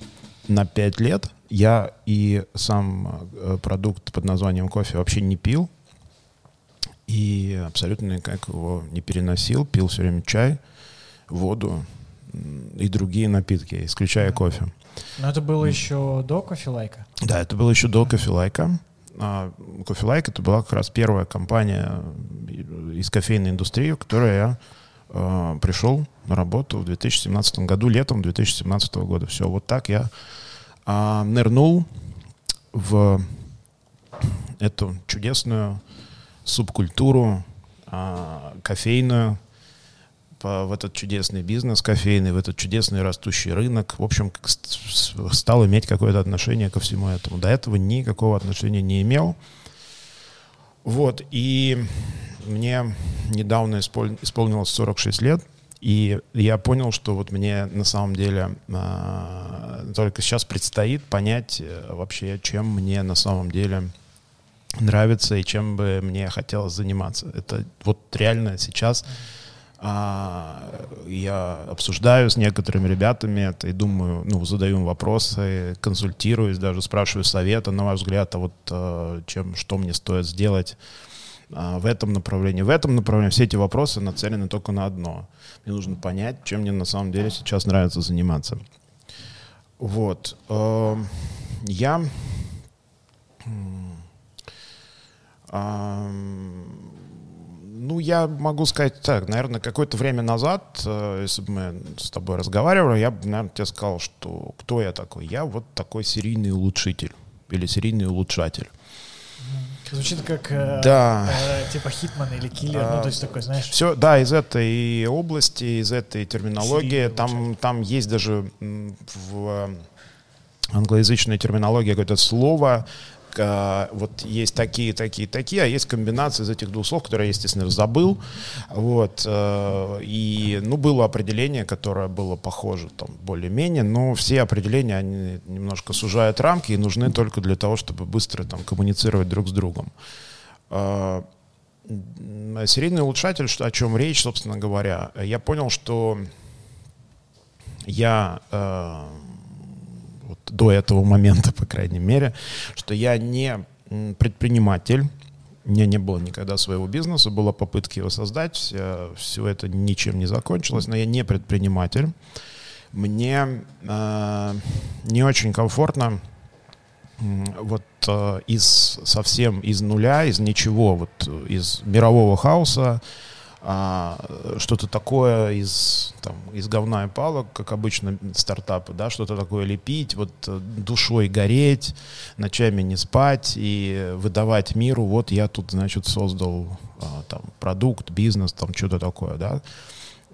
на 5 лет, я и сам э, продукт под названием кофе вообще не пил. И абсолютно никак его не переносил. Пил все время чай, воду и другие напитки, исключая кофе. Но это было еще до кофе-лайка. Да, это было еще до кофелайка. А, Кофелайк это была как раз первая компания из кофейной индустрии, в которой я э, пришел на работу в 2017 году, летом 2017 года. Все, вот так я а, нырнул в эту чудесную субкультуру а, кофейную, в этот чудесный бизнес кофейный, в этот чудесный растущий рынок. В общем, стал иметь какое-то отношение ко всему этому. До этого никакого отношения не имел. Вот, и мне недавно исполь- исполнилось 46 лет, и я понял, что вот мне на самом деле а, только сейчас предстоит понять э, вообще, чем мне на самом деле нравится и чем бы мне хотелось заниматься. Это вот реально сейчас я обсуждаю с некоторыми ребятами это и думаю, ну, задаю им вопросы, консультируюсь, даже спрашиваю совета, на ваш взгляд, а вот а, чем, что мне стоит сделать а, в этом направлении. В этом направлении все эти вопросы нацелены только на одно. Мне нужно понять, чем мне на самом деле сейчас нравится заниматься. Вот. Эм, Я ну, я могу сказать так, наверное, какое-то время назад, э, если бы мы с тобой разговаривали, я бы, наверное, тебе сказал, что кто я такой? Я вот такой серийный улучшитель или серийный улучшатель. Звучит как э, Да. э, типа Хитман или Киллер, А, ну то есть такой, знаешь. Все, да, из этой области, из этой терминологии, Серийный там, там есть даже в англоязычной терминологии какое-то слово, э, вот есть такие, такие, такие, а есть комбинация из этих двух слов, которые я, естественно, забыл. Вот. Э, и, ну, было определение, которое было похоже, там, более-менее, но все определения, они немножко сужают рамки и нужны только для того, чтобы быстро там коммуницировать друг с другом. Э, серийный улучшатель, о чем речь, собственно говоря, я понял, что я э, вот до этого момента, по крайней мере, что я не предприниматель, у меня не было никогда своего бизнеса, была попытка его создать, все это ничем не закончилось, но я не предприниматель. Мне э, не очень комфортно вот э, из совсем из нуля, из ничего, вот из мирового хаоса а, что-то такое из, там, из говна и палок, как обычно стартапы, да, что-то такое лепить, вот э, душой гореть, ночами не спать и выдавать миру, вот я тут, значит, создал а, там продукт, бизнес, там что-то такое, да.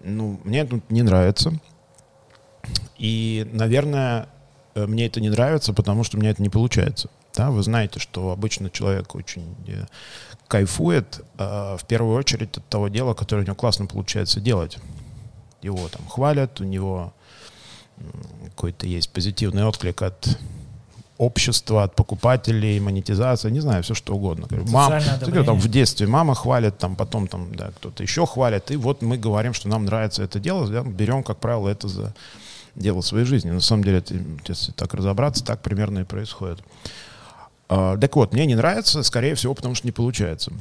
Ну, мне это не нравится. И, наверное, э, мне это не нравится, потому что у меня это не получается. Да, вы знаете, что обычно человек очень э, кайфует э, в первую очередь от того дела, которое у него классно получается делать. Его там хвалят, у него какой-то есть позитивный отклик от общества, от покупателей, монетизация, не знаю, все что угодно. Мам, кстати, там в детстве мама хвалит, там потом там да, кто-то еще хвалит, и вот мы говорим, что нам нравится это дело, да, берем, как правило, это за дело своей жизни. На самом деле, это, если так разобраться, так примерно и происходит. А, так вот, мне не нравится, скорее всего, потому что не получается.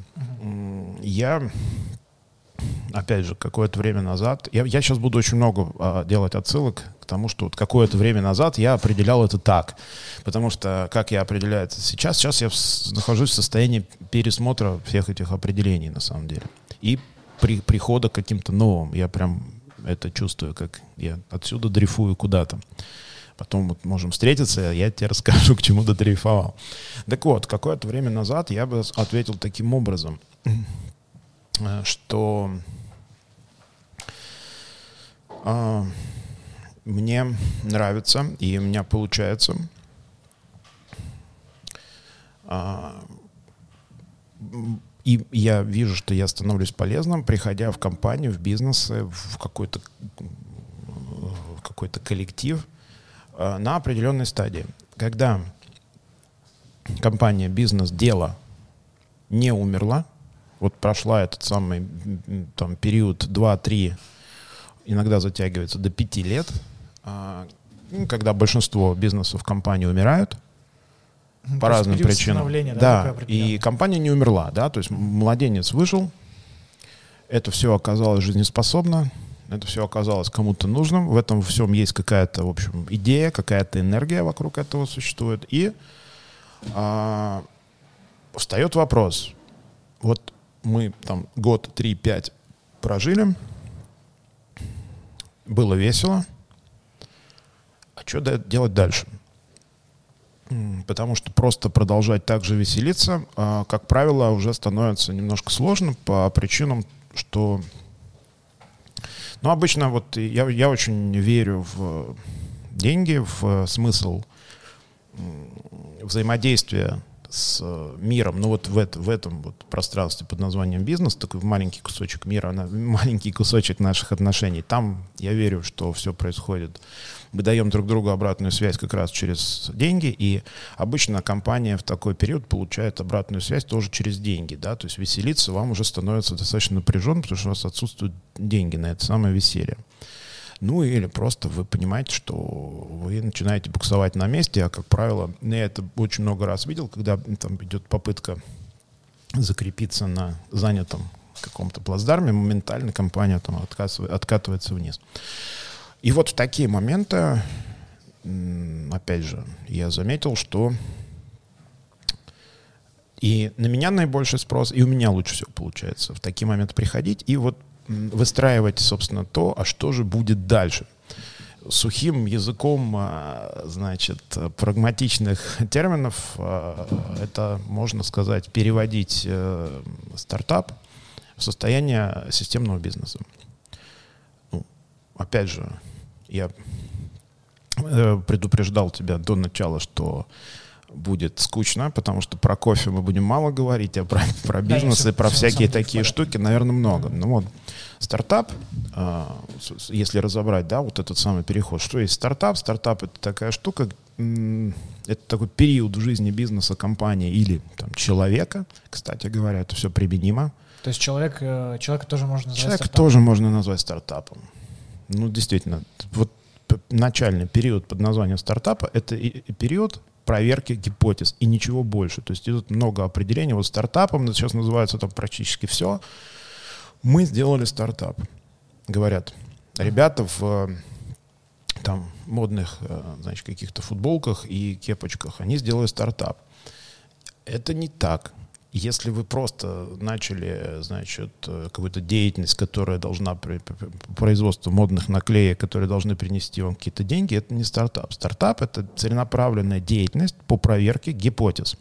Я, опять же, какое-то время назад, я, я сейчас буду очень много а, делать отсылок к тому, что вот какое-то время назад я определял это так. Потому что, как я определяю это сейчас, сейчас я в, нахожусь в состоянии пересмотра всех этих определений, на самом деле. И при, прихода к каким-то новым. Я прям это чувствую, как я отсюда дрейфую куда-то. Потом вот можем встретиться, я тебе расскажу, к чему додрейфовал. Так вот, какое-то время назад я бы ответил таким образом, э, что э, мне нравится и у меня получается э, и я вижу, что я становлюсь полезным, приходя в компанию, в бизнес, в какой-то какой-то коллектив – на определенной стадии. Когда компания, бизнес, дело не умерла, вот прошла этот самый там, период 2-3, иногда затягивается до 5 лет, а, ну, когда большинство бизнесов компании умирают, по То разным причинам. Да, да и компания не умерла, да, то есть младенец выжил, это все оказалось жизнеспособно, это все оказалось кому-то нужным, в этом всем есть какая-то, в общем, идея, какая-то энергия вокруг этого существует. И а, встает вопрос, вот мы там год, три, пять прожили, было весело, а что делать дальше? Потому что просто продолжать так же веселиться, а, как правило, уже становится немножко сложно по причинам, что но обычно вот я, я очень верю в деньги, в смысл взаимодействия с миром, ну вот в, это, в этом вот пространстве под названием бизнес, такой маленький кусочек мира, маленький кусочек наших отношений. Там я верю, что все происходит мы даем друг другу обратную связь как раз через деньги, и обычно компания в такой период получает обратную связь тоже через деньги, да, то есть веселиться вам уже становится достаточно напряженно, потому что у вас отсутствуют деньги на это самое веселье. Ну или просто вы понимаете, что вы начинаете буксовать на месте, а как правило, я это очень много раз видел, когда там идет попытка закрепиться на занятом каком-то плацдарме, моментально компания там откатывается вниз. И вот в такие моменты, опять же, я заметил, что и на меня наибольший спрос, и у меня лучше всего получается в такие моменты приходить и вот выстраивать, собственно, то, а что же будет дальше. Сухим языком, а, значит, прагматичных терминов а, это, можно сказать, переводить э, стартап в состояние системного бизнеса. Ну, опять же, я э, предупреждал тебя до начала, что будет скучно, потому что про кофе мы будем мало говорить, а про, про бизнес да, и про всякие такие штуки, наверное, много. Ну вот, стартап, э, если разобрать, да, вот этот самый переход, что есть стартап? Стартап — это такая штука, это такой период в жизни бизнеса, компании или там, человека, кстати говоря, это все применимо. То есть человек, э, человека тоже можно назвать Человека стартапом? тоже можно назвать стартапом. Ну, действительно, вот начальный период под названием стартапа — это период проверки гипотез и ничего больше. То есть идут много определений. Вот стартапом сейчас называется там практически все. Мы сделали стартап. Говорят, ребята в там модных, э, значит, каких-то футболках и кепочках, они сделали стартап. Это не так. Если вы просто начали, значит, какую-то деятельность, которая должна производство модных наклеек, которые должны принести вам какие-то деньги, это не стартап. Стартап — это целенаправленная деятельность по проверке гипотез.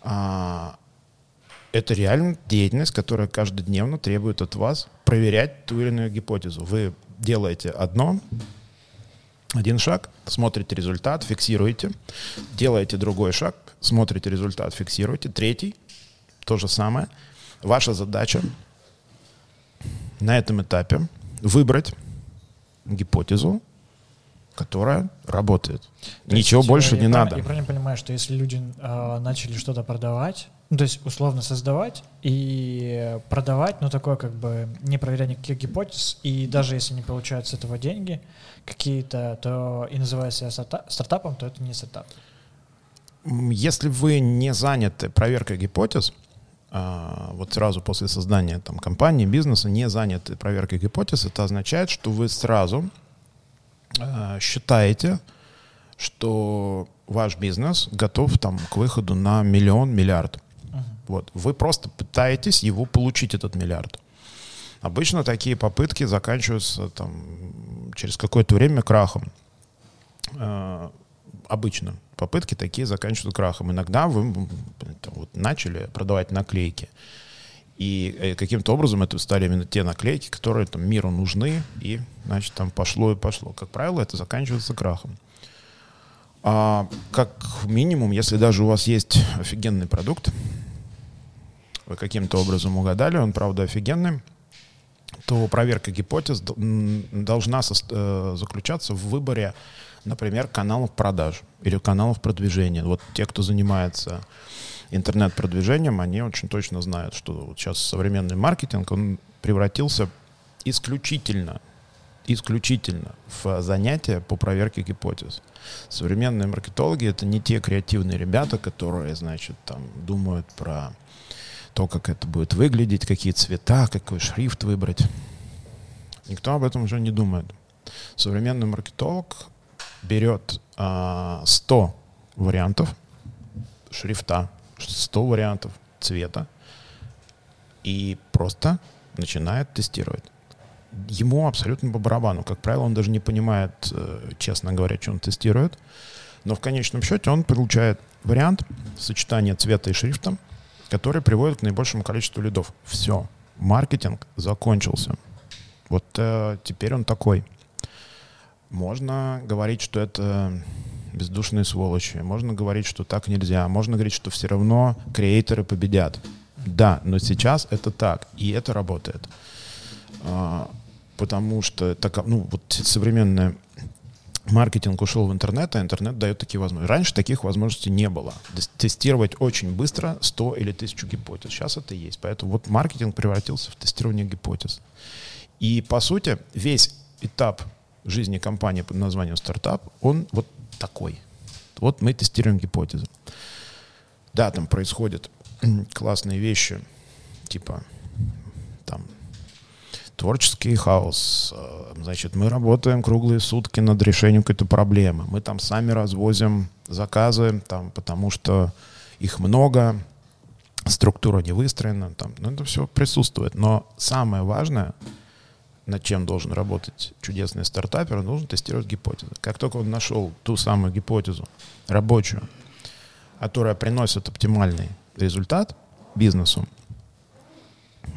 А, это реально деятельность, которая каждодневно требует от вас проверять ту или иную гипотезу. Вы делаете одно, один шаг, смотрите результат, фиксируете, делаете другой шаг, смотрите результат, фиксируете, третий, то же самое. Ваша задача на этом этапе выбрать гипотезу, которая работает. То Ничего есть, больше я, не я надо. Я правильно понимаю, что если люди э, начали что-то продавать, ну, то есть условно создавать и продавать, но такое как бы не проверяя никаких гипотез, и даже если не получают с этого деньги какие-то, то и называя себя стартапом, то это не стартап. Если вы не заняты проверкой гипотез, а, вот сразу после создания там, компании, бизнеса, не заняты проверкой гипотез, это означает, что вы сразу а, считаете, что ваш бизнес готов там, к выходу на миллион, миллиард. Вот. Вы просто пытаетесь его получить, этот миллиард. Обычно такие попытки заканчиваются там, через какое-то время крахом. Э, обычно попытки такие заканчиваются крахом. Иногда вы вот, начали продавать наклейки. И э, каким-то образом это стали именно те наклейки, которые там, миру нужны, и, значит, там пошло и пошло. Как правило, это заканчивается крахом. А как минимум, если даже у вас есть офигенный продукт, вы каким-то образом угадали, он, правда, офигенный, то проверка гипотез должна э, заключаться в выборе, например, каналов продаж или каналов продвижения. Вот те, кто занимается интернет-продвижением, они очень точно знают, что сейчас современный маркетинг, он превратился исключительно, исключительно в занятие по проверке гипотез. Современные маркетологи — это не те креативные ребята, которые, значит, там думают про то, как это будет выглядеть, какие цвета, какой шрифт выбрать. Никто об этом уже не думает. Современный маркетолог берет а, 100 вариантов шрифта, 100 вариантов цвета и просто начинает тестировать. Ему абсолютно по барабану. Как правило, он даже не понимает, э, честно говоря, что он тестирует. Но в конечном счете он получает вариант сочетания цвета и шрифта, который приводит к наибольшему количеству лидов. Все, маркетинг закончился. Вот э, теперь он такой. Можно говорить, что это бездушные сволочи. Можно говорить, что так нельзя. Можно говорить, что все равно креаторы победят. Да, но сейчас это так, и это работает. А, потому что так, ну, вот современная маркетинг ушел в интернет, а интернет дает такие возможности. Раньше таких возможностей не было. Тестировать очень быстро 100 или 1000 гипотез. Сейчас это есть. Поэтому вот маркетинг превратился в тестирование гипотез. И, по сути, весь этап жизни компании под названием стартап, он вот такой. Вот мы тестируем гипотезы. Да, там происходят классные вещи, типа там творческий хаос. Э, значит, мы работаем круглые сутки над решением какой-то проблемы. Мы там сами развозим заказы, там, потому что их много, структура не выстроена, там, ну, это все присутствует. Но самое важное, над чем должен работать чудесный стартапер, он должен тестировать гипотезы. Как только он нашел ту самую гипотезу рабочую, которая приносит оптимальный результат бизнесу,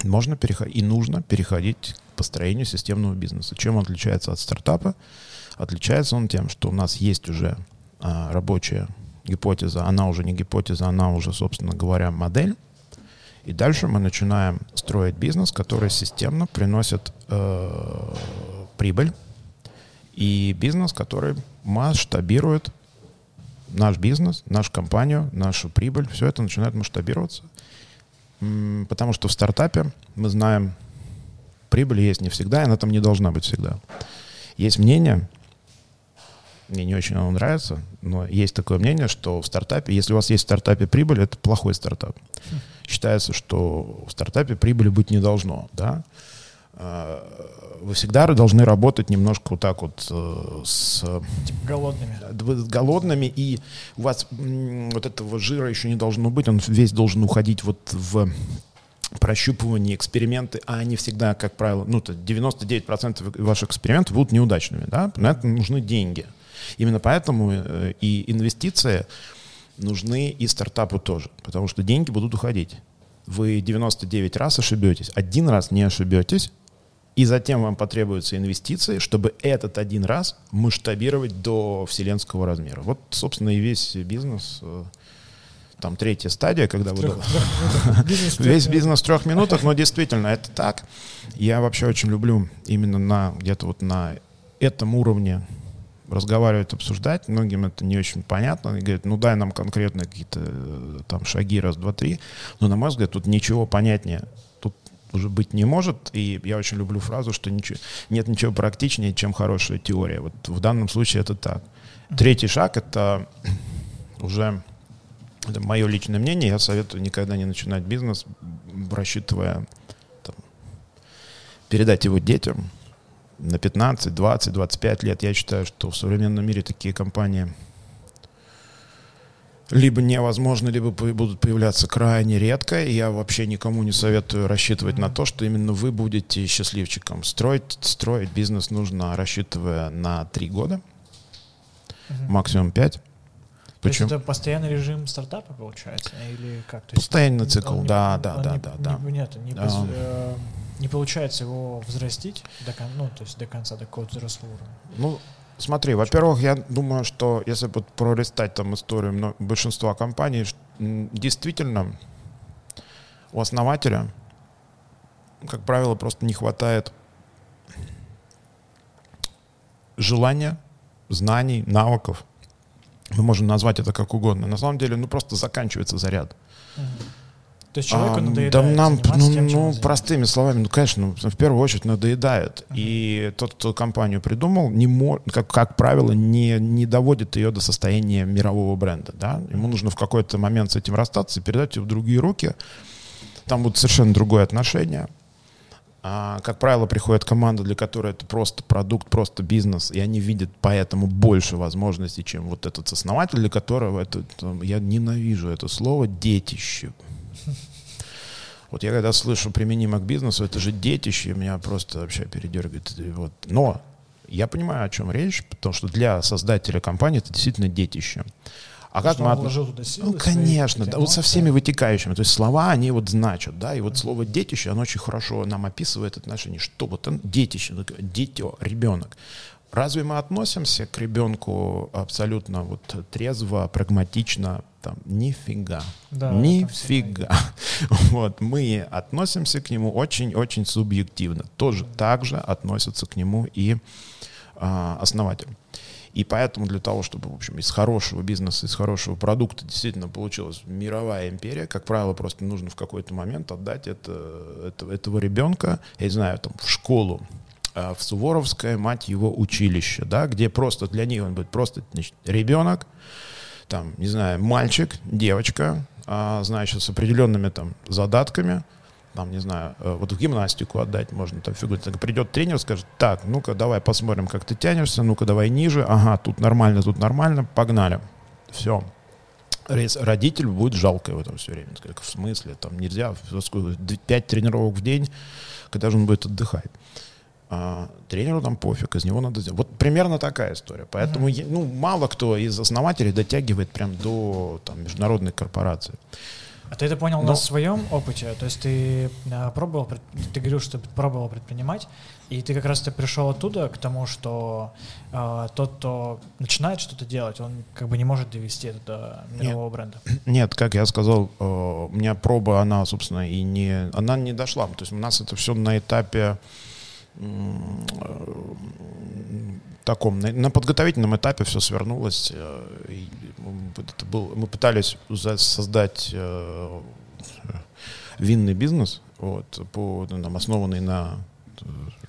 можно переходить и нужно переходить к построению системного бизнеса. Чем он отличается от стартапа? Отличается он тем, что у нас есть уже а, рабочая гипотеза, она уже не гипотеза, она уже, собственно говоря, модель. И дальше мы начинаем строить бизнес, который системно приносит э, прибыль. И бизнес, который масштабирует наш бизнес, нашу компанию, нашу прибыль. Все это начинает масштабироваться. Потому что в стартапе мы знаем, прибыль есть не всегда, и она там не должна быть всегда. Есть мнение, мне не очень оно нравится, но есть такое мнение, что в стартапе, если у вас есть в стартапе прибыль, это плохой стартап. Считается, что в стартапе прибыли быть не должно, да. А, вы всегда должны работать немножко вот так вот э, с... Типа голодными. Голодными, и у вас вот этого жира еще не должно быть, он весь должен уходить вот в прощупывание, эксперименты, а они всегда, как правило, ну, 99% ваших экспериментов будут неудачными, да, на это нужны деньги. Именно поэтому э, и инвестиции нужны и стартапу тоже, потому что деньги будут уходить. Вы 99 раз ошибетесь, один раз не ошибетесь, и затем вам потребуются инвестиции, чтобы этот один раз масштабировать до вселенского размера. Вот, собственно, и весь бизнес э, там третья стадия, когда вы... Весь бизнес в трех минутах, но действительно это так. Я вообще очень люблю именно на где-то вот на этом уровне разговаривать, обсуждать. Многим это не очень понятно. Они говорят, ну дай нам конкретно какие-то э, там шаги, раз, два, три. Но, на мой взгляд, тут ничего понятнее уже быть не может. И я очень люблю фразу, что ничего, нет ничего практичнее, чем хорошая теория. Вот в данном случае это так. Третий шаг — это уже это мое личное мнение. Я советую никогда не начинать бизнес, рассчитывая там, передать его детям на 15, 20, 25 лет. Я считаю, что в современном мире такие компании либо невозможно, либо будут появляться крайне редко. И я вообще никому не советую рассчитывать на то, что именно вы будете счастливчиком. Строить, строить бизнес нужно, рассчитывая на 3 года, максимум 5. То есть это постоянный режим стартапа получается? Или как? То есть Постоянный цикл, он, да, он, да, он да, не, да, да. Не, нет, не, um, э, не получается его взрастить до, ну, то есть до конца, до какого-то взрослого уровня? Ну, смотри, во-первых, я думаю, что если вот пролистать там историю большинства компаний, действительно у основателя, как правило, просто не хватает желания, знаний, навыков – мы можем назвать это как угодно. На самом деле, ну просто заканчивается заряд. То есть человеку а, надоедает Да нам, ну, тем, ну простыми словами, ну, конечно, ну, в первую очередь надоедает. Uh-huh. И тот, кто компанию придумал, не мо, как, как правило, не, не доводит ее до состояния мирового бренда. Да? Ему нужно в какой-то момент с этим расстаться и передать ее в другие руки. Там будет совершенно другое отношение. А, как правило, приходит команда, для которой это просто продукт, просто бизнес, и они видят поэтому больше возможностей, чем вот этот основатель, для которого это, там, я ненавижу это слово, детище. Вот я когда слышу применимо к бизнесу, это же детище, меня просто вообще передергивает. Вот. Но я понимаю, о чем речь, потому что для создателя компании это действительно детище. А как мы отложил туда силы? Ну, конечно, да, вот со всеми вытекающими. То есть слова, они вот значат, да, и вот слово детище, оно очень хорошо нам описывает отношение. Что вот он, детище, дитё, ребенок. Разве мы относимся к ребенку абсолютно вот трезво, прагматично? Там, нифига. Да, нифига. Вот, мы относимся к нему очень-очень субъективно. Тоже так же относятся к нему и а, основатель. И поэтому для того, чтобы, в общем, из хорошего бизнеса, из хорошего продукта действительно получилась мировая империя, как правило, просто нужно в какой-то момент отдать это, это, этого ребенка, я не знаю, там, в школу, в Суворовское, мать его, училище, да, где просто для них он будет просто значит, ребенок, там, не знаю, мальчик, девочка, а, значит, с определенными там задатками, там, не знаю, э, вот в гимнастику отдать можно, там фигуры. Так придет тренер, скажет, так, ну-ка, давай посмотрим, как ты тянешься, ну-ка, давай ниже, ага, тут нормально, тут нормально, погнали. Все. Родитель будет жалко в этом все время. Как, в смысле, там нельзя, пять тренировок в день, когда же он будет отдыхать. А, тренеру там пофиг, из него надо сделать. Вот примерно такая история. Поэтому uh-huh. ну, мало кто из основателей дотягивает прям до там, международной корпорации. А ты это понял Но... на своем опыте? То есть ты а, пробовал, ты говорил, что ты пробовал предпринимать, и ты как раз ты пришел оттуда к тому, что э, тот, кто начинает что-то делать, он как бы не может довести это до мирового нет, бренда. Нет, как я сказал, э, у меня проба, она, собственно, и не, она не дошла. То есть у нас это все на этапе э, таком, на, подготовительном этапе все свернулось. Э, и это был, мы пытались создать э, винный бизнес, вот, по, ну, там, основанный на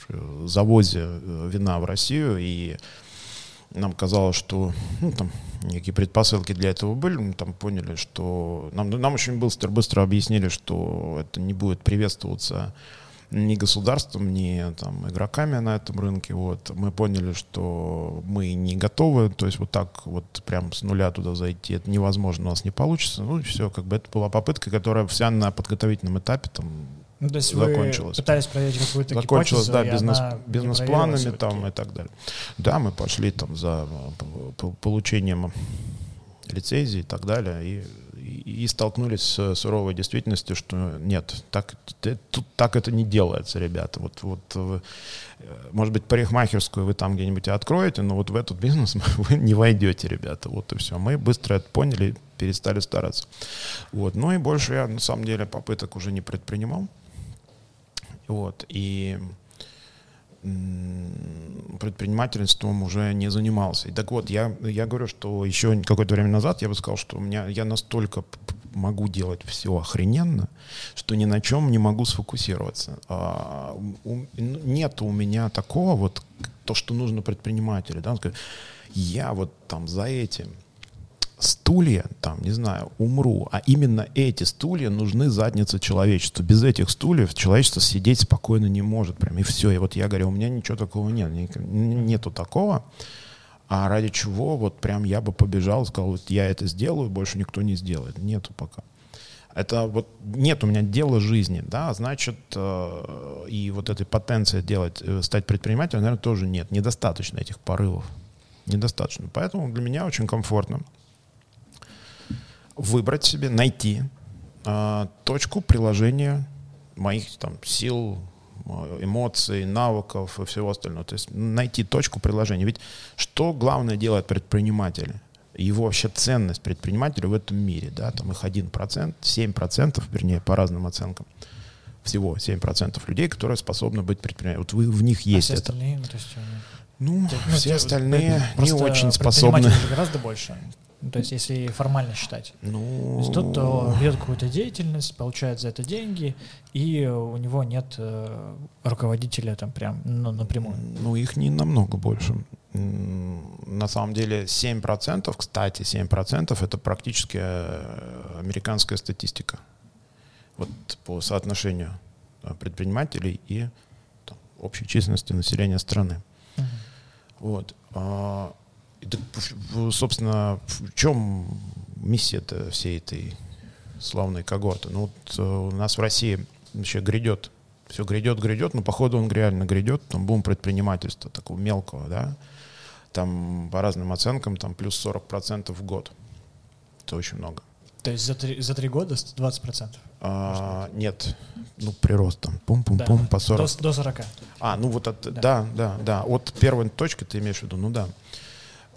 э, завозе вина в Россию, и нам казалось, что ну, там некие предпосылки для этого были, мы там поняли, что нам, нам очень быстро, быстро объяснили, что это не будет приветствоваться ни государством, ни там, игроками на этом рынке. Вот. Мы поняли, что мы не готовы, то есть вот так вот прям с нуля туда зайти, это невозможно, у нас не получится. Ну и все, как бы это была попытка, которая вся на подготовительном этапе там ну, то есть закончилась. Вы пытались проверить какую-то Закончилась, да, бизнес, бизнес-планами там и так далее. Да, мы пошли там за получением лицензии и так далее, и и столкнулись с суровой действительностью, что нет, так, тут так это не делается, ребята. Вот, вот, э, может быть, парикмахерскую вы там где-нибудь откроете, но вот в этот бизнес вы не войдете, ребята. Вот и все. Мы быстро это поняли, перестали стараться. Вот. Ну и больше я, на самом деле, попыток уже не предпринимал. Вот. И предпринимательством уже не занимался. И так вот, я, я говорю, что еще какое-то время назад я бы сказал, что у меня, я настолько могу делать все охрененно, что ни на чем не могу сфокусироваться. А, у, нет у меня такого вот, то, что нужно предпринимателю. Да? Я вот там за этим стулья, там, не знаю, умру, а именно эти стулья нужны заднице человечеству. Без этих стульев человечество сидеть спокойно не может. Прям, и все. И вот я говорю, у меня ничего такого нет. Нету такого. А ради чего вот прям я бы побежал, сказал, вот я это сделаю, больше никто не сделает. Нету пока. Это вот нет у меня дела жизни, да, значит, э, и вот этой потенции делать, э, стать предпринимателем, наверное, тоже нет. Недостаточно этих порывов. Недостаточно. Поэтому для меня очень комфортно выбрать себе, найти э, точку приложения моих там сил, эмоций, навыков и всего остального. То есть найти точку приложения. Ведь что главное делает предприниматель? Его вообще ценность предпринимателя в этом мире, да, там их 1%, 7%, вернее, по разным оценкам, всего 7% людей, которые способны быть предпринимателями. Вот вы, в них а есть а все это. Остальные, ну, то есть, ну, ну, все остальные не очень способны. гораздо больше. Ну, то есть, если формально считать. Ну... То есть тот, кто ведет какую-то деятельность, получает за это деньги, и у него нет э, руководителя там прям ну, напрямую. Ну, их не намного больше. На самом деле 7%, кстати, 7% это практически э, американская статистика. Вот по соотношению э, предпринимателей и там, общей численности населения страны. Uh-huh. Вот. Собственно, в чем миссия-то всей этой славной когорты? Ну вот э, у нас в России еще грядет, все грядет, грядет, но походу он реально грядет, там бум предпринимательства такого мелкого, да, там по разным оценкам там плюс 40% в год. Это очень много. То есть за три, за три года 20%? А, нет, ну прирост там, пум-пум-пум да, по 40. До, до 40. А, ну вот от, да. да, да, да, от первой точки ты имеешь в виду, ну да.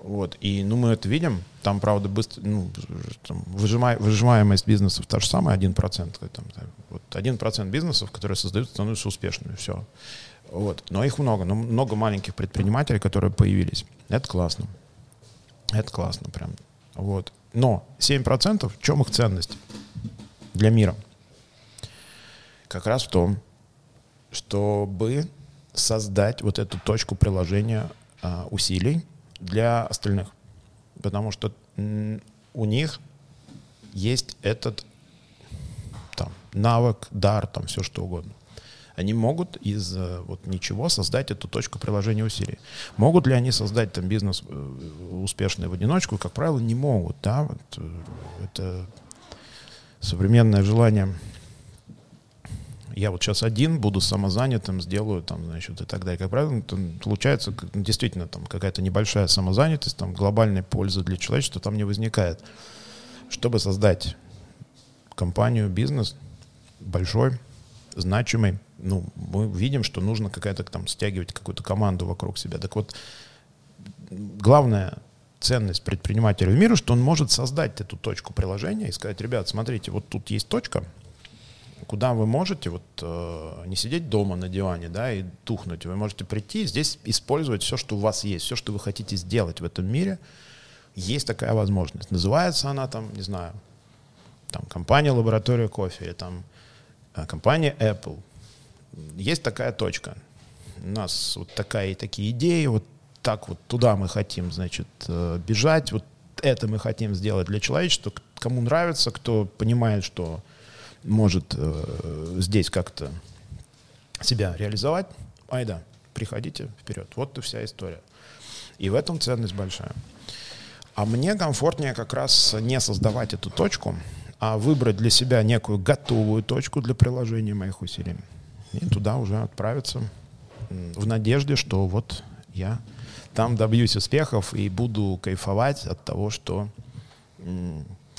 Вот. И ну, мы это видим. Там, правда, быстро, ну, там, выжимай, выжимаемость бизнесов та же самая, 1%. Там, вот 1% бизнесов, которые создают, становятся успешными. Все. Вот. Но их много. Но много маленьких предпринимателей, которые появились. Это классно. Это классно прям. Вот. Но 7% в чем их ценность для мира? Как раз в том, чтобы создать вот эту точку приложения а, усилий, для остальных. Потому что у них есть этот там, навык, дар, там все что угодно. Они могут из э, вот ничего создать эту точку приложения усилий. Могут ли они создать там бизнес э, успешный в одиночку? Как правило, не могут. Да? Вот, э, это современное желание я вот сейчас один буду самозанятым, сделаю там, значит, и так далее. Как правило, там получается действительно там какая-то небольшая самозанятость, там глобальной пользы для человечества там не возникает. Чтобы создать компанию, бизнес большой, значимый, ну, мы видим, что нужно какая-то там стягивать какую-то команду вокруг себя. Так вот, главная ценность предпринимателя в мире, что он может создать эту точку приложения и сказать, ребят, смотрите, вот тут есть точка, куда вы можете вот э, не сидеть дома на диване, да, и тухнуть. Вы можете прийти здесь использовать все, что у вас есть, все, что вы хотите сделать в этом мире. Есть такая возможность. Называется она там, не знаю, там компания лаборатория кофе или там э, компания Apple. Есть такая точка. У нас вот такая и такие идеи, вот так вот туда мы хотим, значит, э, бежать, вот это мы хотим сделать для человечества, кому нравится, кто понимает, что может э, здесь как-то себя реализовать, айда, приходите вперед. Вот и вся история. И в этом ценность большая. А мне комфортнее как раз не создавать эту точку, а выбрать для себя некую готовую точку для приложения моих усилий. И туда уже отправиться в надежде, что вот я там добьюсь успехов и буду кайфовать от того, что,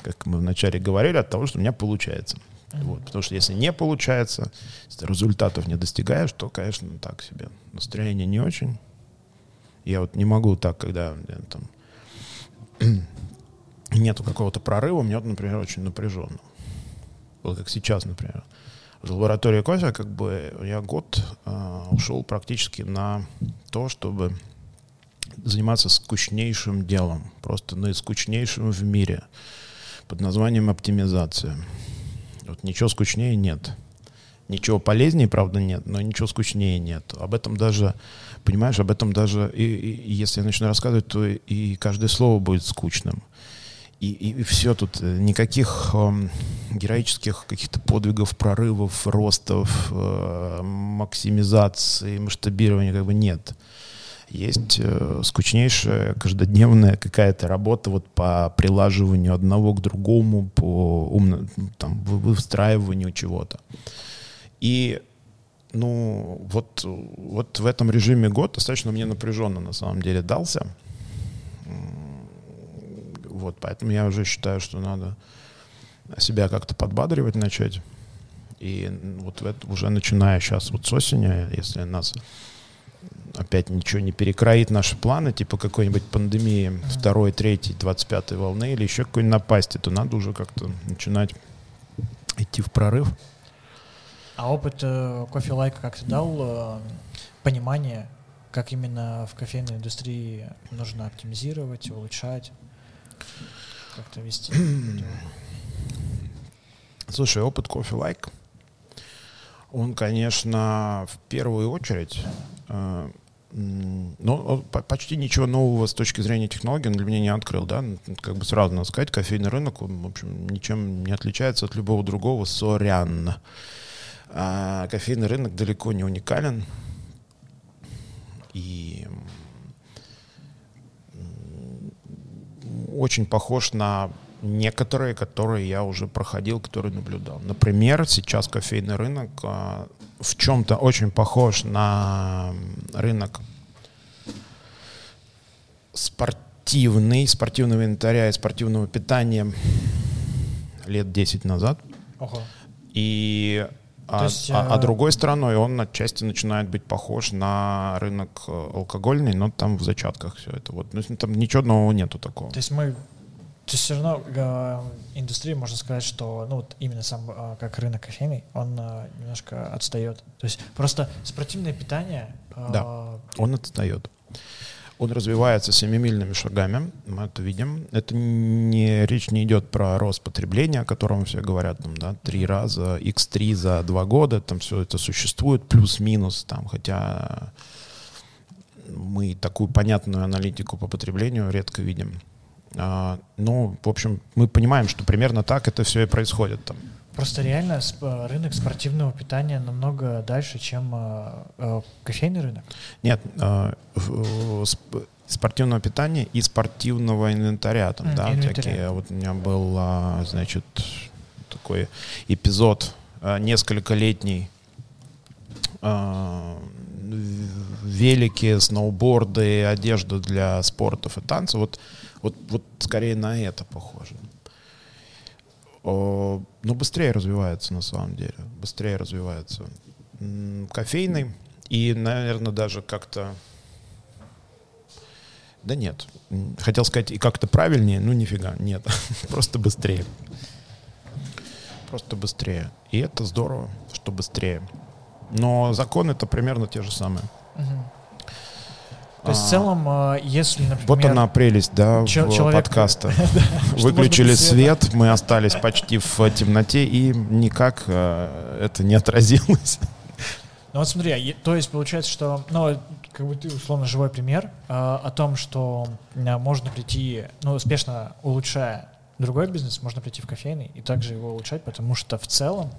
как мы вначале говорили, от того, что у меня получается. Вот, потому что если не получается, если результатов не достигаешь, то, конечно, так себе. Настроение не очень. Я вот не могу так, когда там нету какого-то прорыва, мне вот, например, очень напряженно. Вот как сейчас, например. В лаборатории кофе как бы я год э, ушел практически на то, чтобы заниматься скучнейшим делом, просто наискучнейшим в мире, под названием оптимизация. Вот ничего скучнее нет. Ничего полезнее, правда, нет, но ничего скучнее нет. Об этом даже, понимаешь, об этом даже, и, и, если я начну рассказывать, то и, и каждое слово будет скучным. И, и, и все тут, э, никаких э, героических каких-то подвигов, прорывов, ростов, э, максимизации, масштабирования как бы нет есть э, скучнейшая каждодневная какая-то работа вот по прилаживанию одного к другому, по умно, там, выстраиванию чего-то. И ну, вот, вот в этом режиме год достаточно мне напряженно на самом деле дался. Вот, поэтому я уже считаю, что надо себя как-то подбадривать начать. И вот это уже начиная сейчас вот с осени, если нас опять ничего не перекроит наши планы, типа какой-нибудь пандемии второй, третьей, двадцать пятой волны или еще какой-нибудь напасти, то надо уже как-то начинать идти в прорыв. А опыт э, кофе лайка как-то дал э, понимание, как именно в кофейной индустрии нужно оптимизировать, улучшать, как-то вести? Слушай, опыт кофе лайк, он, конечно, в первую очередь э, ну, почти ничего нового с точки зрения технологий он для меня не открыл, да, как бы сразу надо сказать, кофейный рынок, он, в общем, ничем не отличается от любого другого, сорян. А кофейный рынок далеко не уникален, и очень похож на некоторые, которые я уже проходил, которые наблюдал. Например, сейчас кофейный рынок а, в чем-то очень похож на рынок спортивный, спортивного инвентаря и спортивного питания лет 10 назад. Ого. И а, есть, а, а другой стороной он отчасти начинает быть похож на рынок э, алкогольный, но там в зачатках все это. Вот. Ну, там ничего нового нету такого. То есть мы то есть все равно э, индустрия, можно сказать, что ну вот именно сам э, как рынок кофейный, он э, немножко отстает. То есть просто спортивное питание... Э, да, он отстает. Он развивается семимильными шагами, мы это видим. Это не, речь не идет про рост потребления, о котором все говорят, там, да, три раза, x3 за два года, там все это существует, плюс-минус, там, хотя мы такую понятную аналитику по потреблению редко видим. А, ну, в общем, мы понимаем, что примерно так это все и происходит там. Просто реально рынок спортивного питания намного дальше, чем а, а, кофейный рынок? Нет, спортивного питания и спортивного инвентаря там, mm, да, инвентаря. всякие. Вот у меня был, значит, такой эпизод нескольколетний велики, сноуборды, одежда для спортов и танцев. Вот вот, вот скорее на это похоже. О, ну, быстрее развивается на самом деле. Быстрее развивается. Кофейный и, наверное, даже как-то... Да нет. Хотел сказать и как-то правильнее, ну нифига, нет. Просто быстрее. Просто быстрее. И это здорово, что быстрее. Но законы это примерно те же самые. То есть в А. целом, э, если, например... Вот она прелесть, да, в человек- подкаста. Выключили свет, мы остались почти в темноте, и никак э, это не отразилось. Ну вот смотри, а то есть получается, что, ну, как бы ты условно живой пример э, о том, что э, можно прийти, ну, успешно улучшая другой бизнес, можно прийти в кофейный и также его улучшать, потому что в целом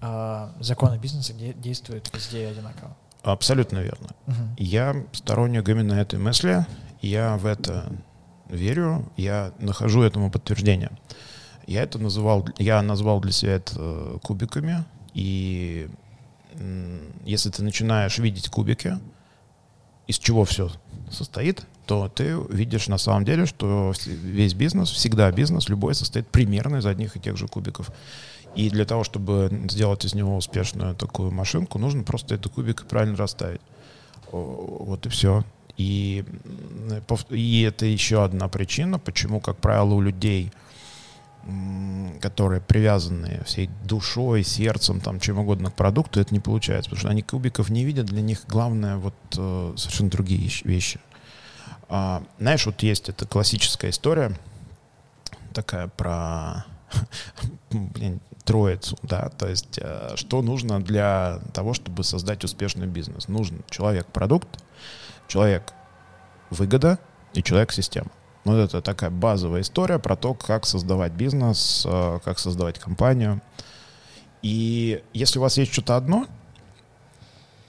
э, законы бизнеса де- действуют везде одинаково. Абсолютно верно. Мгм. Я сторонник именно этой мысли, я в это верю, я нахожу этому подтверждение. Я это называл, я назвал для себя это э, кубиками, и если ты начинаешь видеть кубики, из чего все состоит, то ты видишь на самом деле, что весь бизнес, всегда бизнес, любой состоит примерно из одних и тех же кубиков. И для того, чтобы сделать из него успешную такую машинку, нужно просто этот кубик правильно расставить. Вот и все. И, и это еще одна причина, почему, как правило, у людей, которые привязаны всей душой, сердцем, там, чем угодно к продукту, это не получается. Потому что они кубиков не видят, для них главное вот э, совершенно другие ещ- вещи. А, знаешь, вот есть эта классическая история такая про блин, троицу, да, то есть э, что нужно для того, чтобы создать успешный бизнес? Нужен человек-продукт, человек-выгода и человек-система. Вот это такая базовая история про то, как создавать бизнес, э, как создавать компанию. И если у вас есть что-то одно,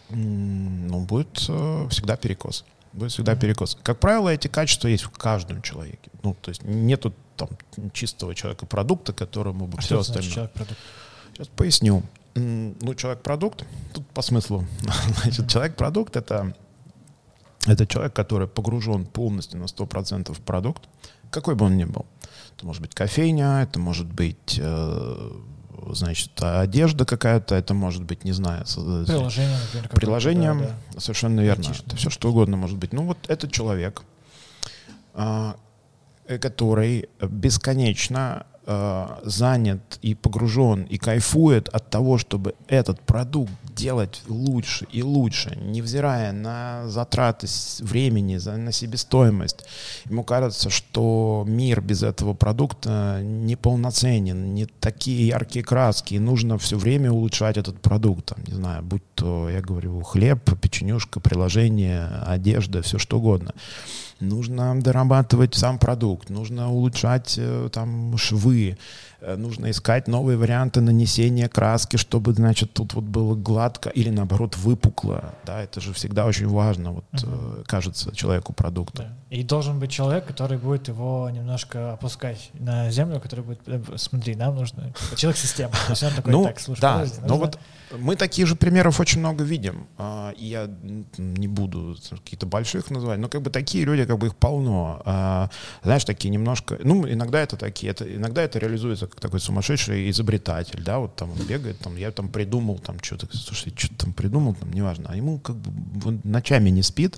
ну, будет э, всегда перекос. Будет всегда перекос. Как правило, эти качества есть в каждом человеке. Ну, то есть нету там чистого человека-продукта, которому бы А все остальное. человек-продукт? Сейчас поясню. Ну, человек-продукт, тут по смыслу. Значит, человек-продукт — это, это человек, который погружен полностью на 100% в продукт, какой бы он ни был. Это может быть кофейня, это может быть, э, значит, одежда какая-то, это может быть, не знаю, с- Приложение, например. приложение, да, да. совершенно верно. Айтишное. Это все что угодно может быть. Ну вот этот человек, а, э, который бесконечно а, занят и погружен и кайфует от того, чтобы этот продукт делать лучше и лучше, невзирая на затраты времени, на себестоимость. Ему кажется, что мир без этого продукта неполноценен, не такие яркие краски, и нужно все время улучшать этот продукт. Не знаю, будь то, я говорю, хлеб, печенюшка, приложение, одежда, все что угодно. Нужно дорабатывать сам продукт, нужно улучшать э, там швы, нужно искать новые варианты нанесения краски, чтобы, значит, тут вот было гладко или наоборот выпукло. Да, это же всегда очень важно, вот э, кажется человеку продукта. Да. И должен быть человек, который будет его немножко опускать на землю, который будет, э, смотри, нам нужно типа, человек-система. Ну, так, слушай, да, подожди, но нужно- вот мы таких же примеров очень много видим. А, я не буду какие-то больших называть, но как бы такие люди, как бы их полно. А, знаешь, такие немножко, ну, иногда это такие, это, иногда это реализуется как такой сумасшедший изобретатель, да, вот там он бегает, там, я там придумал, там, что-то, слушай, что там придумал, там, неважно, а ему как бы он ночами не спит,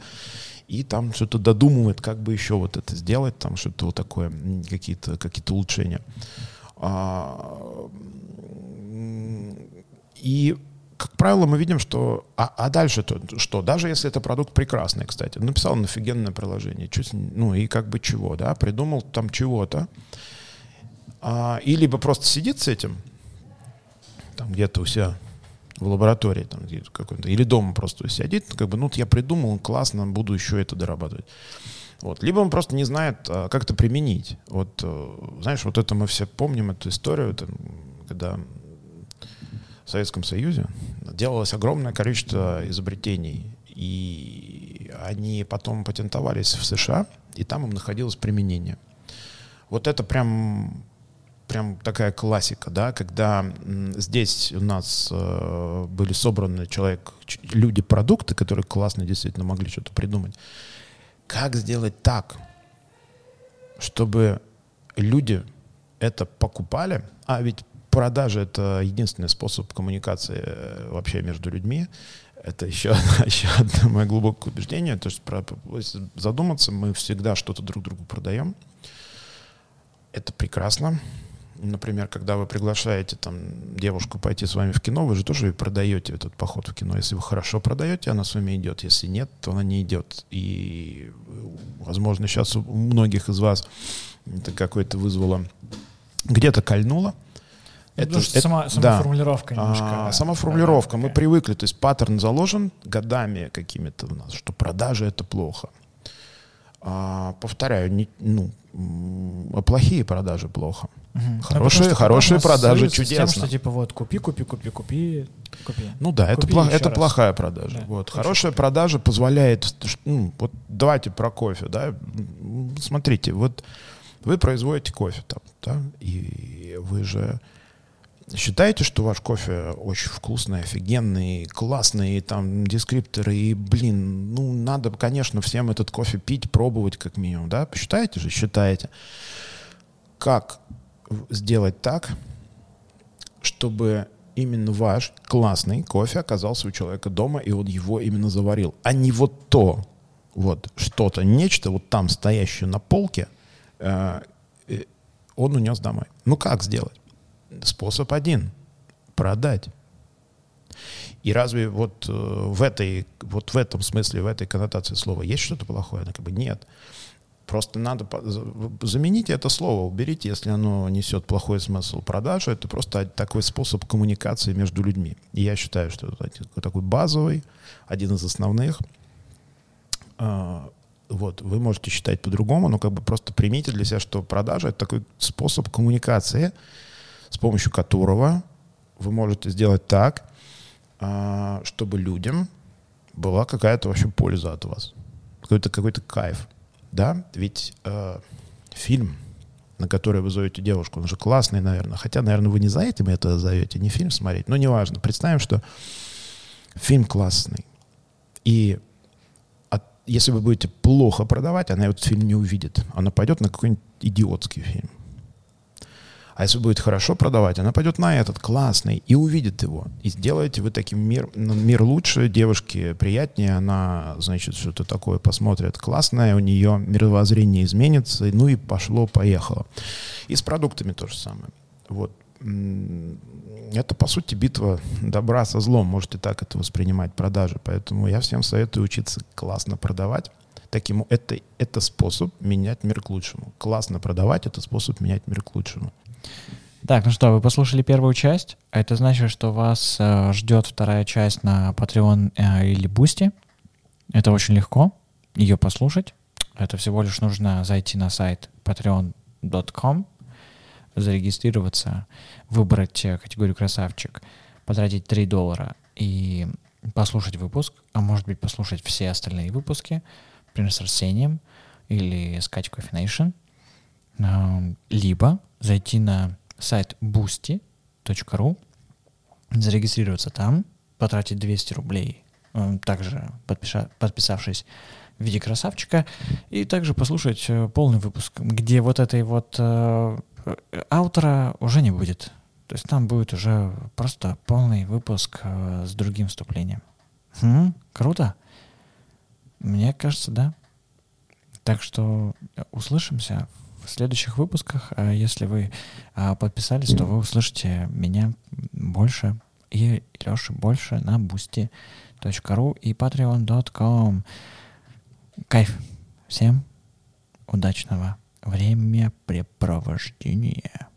и там что-то додумывает, как бы еще вот это сделать, там что-то вот такое, какие-то какие улучшения. А, и, как правило, мы видим, что... А, а дальше то, что? Даже если это продукт прекрасный, кстати. Написал он офигенное приложение. ним- ну и как бы чего, да? Придумал там чего-то. А, и либо просто сидит с этим, там где-то у себя в лаборатории там где-то какой-то, или дома просто сидит, как бы, ну, вот я придумал, классно, буду еще это дорабатывать. Вот. Либо он просто не знает, а, как это применить. Вот, э, знаешь, вот это мы все помним, эту историю, там, когда в Советском Союзе делалось огромное количество изобретений, и они потом патентовались в США, и там им находилось применение. Вот это прям прям такая классика, да, когда здесь у нас э, были собраны человек, люди, продукты, которые классно действительно могли что-то придумать. Как сделать так, чтобы люди это покупали, а ведь продажа — это единственный способ коммуникации э, вообще между людьми, это еще, еще одно мое глубокое убеждение. То есть, про, если задуматься, мы всегда что-то друг другу продаем. Это прекрасно. Например, когда вы приглашаете там девушку пойти с вами в кино, вы же тоже продаете этот поход в кино. Если вы хорошо продаете, она с вами идет. Если нет, то она не идет. И, возможно, сейчас у многих из вас это какое-то вызвало, где-то кольнуло. Это, это, сама, сама да. формулировка немножко. А, сама формулировка. Мы привыкли, то есть паттерн заложен годами какими-то у нас, что продажи это плохо. А, повторяю, не, ну, а плохие продажи плохо. Угу. Хорошие, ну, хорошие продажи чудесно. Тем, что типа вот купи, купи, купи, купи, купи. Ну да, купи это, плох, это плохая продажа. Да, вот. Хорошая купи. продажа позволяет, ну, вот давайте про кофе, да, смотрите, вот вы производите кофе там, да, и вы же считаете, что ваш кофе очень вкусный, офигенный, классный, там, дескрипторы, и, блин, ну, надо, конечно, всем этот кофе пить, пробовать как минимум, да? Считаете же? Считаете. Как сделать так, чтобы именно ваш классный кофе оказался у человека дома, и он его именно заварил, а не вот то, вот что-то, нечто вот там стоящее на полке, э, э он унес домой. Ну как сделать? Способ один — продать. И разве вот э, в этой, вот в этом смысле, в этой коннотации слова есть что-то плохое? Ну, как бы нет. Просто надо заменить это слово, уберите, если оно несет плохой смысл продажи. Это просто такой способ коммуникации между людьми. И я считаю, что это такой базовый, один из основных. А, вот, вы можете считать по-другому, но как бы просто примите для себя, что продажа — это такой способ коммуникации, с помощью которого вы можете сделать так, а, чтобы людям была какая-то вообще польза от вас. Какой-то какой кайф. Да? Ведь э, фильм, на который вы зовете девушку, он же классный, наверное. Хотя, наверное, вы не за этим это зовете, не фильм смотреть. Но неважно. Представим, что фильм классный. И от, если вы будете плохо продавать, она этот фильм не увидит. Она пойдет на какой-нибудь идиотский фильм. А если будет хорошо продавать, она пойдет на этот классный и увидит его. И сделаете вы таким мир, мир лучше, девушке приятнее, она, значит, что-то такое посмотрит классное, у нее мировоззрение изменится, ну и пошло-поехало. И с продуктами то же самое. Вот. Это, по сути, битва добра со злом. Можете так это воспринимать, продажи. Поэтому я всем советую учиться классно продавать. Таким, это, это способ менять мир к лучшему. Классно продавать — это способ менять мир к лучшему. Так, ну что, вы послушали первую часть. Это значит, что вас э, ждет вторая часть на Patreon э, или Boosty. Это очень легко ее послушать. Это всего лишь нужно зайти на сайт patreon.com, зарегистрироваться, выбрать э, категорию «Красавчик», потратить 3 доллара и послушать выпуск, а может быть послушать все остальные выпуски, например, с Арсением или с Катей Coffee Nation, э, либо зайти на сайт boosty.ru, зарегистрироваться там, потратить 200 рублей, э, также подпиша, подписавшись в виде красавчика, и также послушать э, полный выпуск, где вот этой вот э, автора уже не будет. То есть там будет уже просто полный выпуск э, с другим вступлением. Хм, круто. Мне кажется, да. Так что услышимся в следующих выпусках. А если вы а, подписались, то вы услышите меня больше и Леши больше на boosty.ru и patreon.com. Кайф. Всем удачного времяпрепровождения.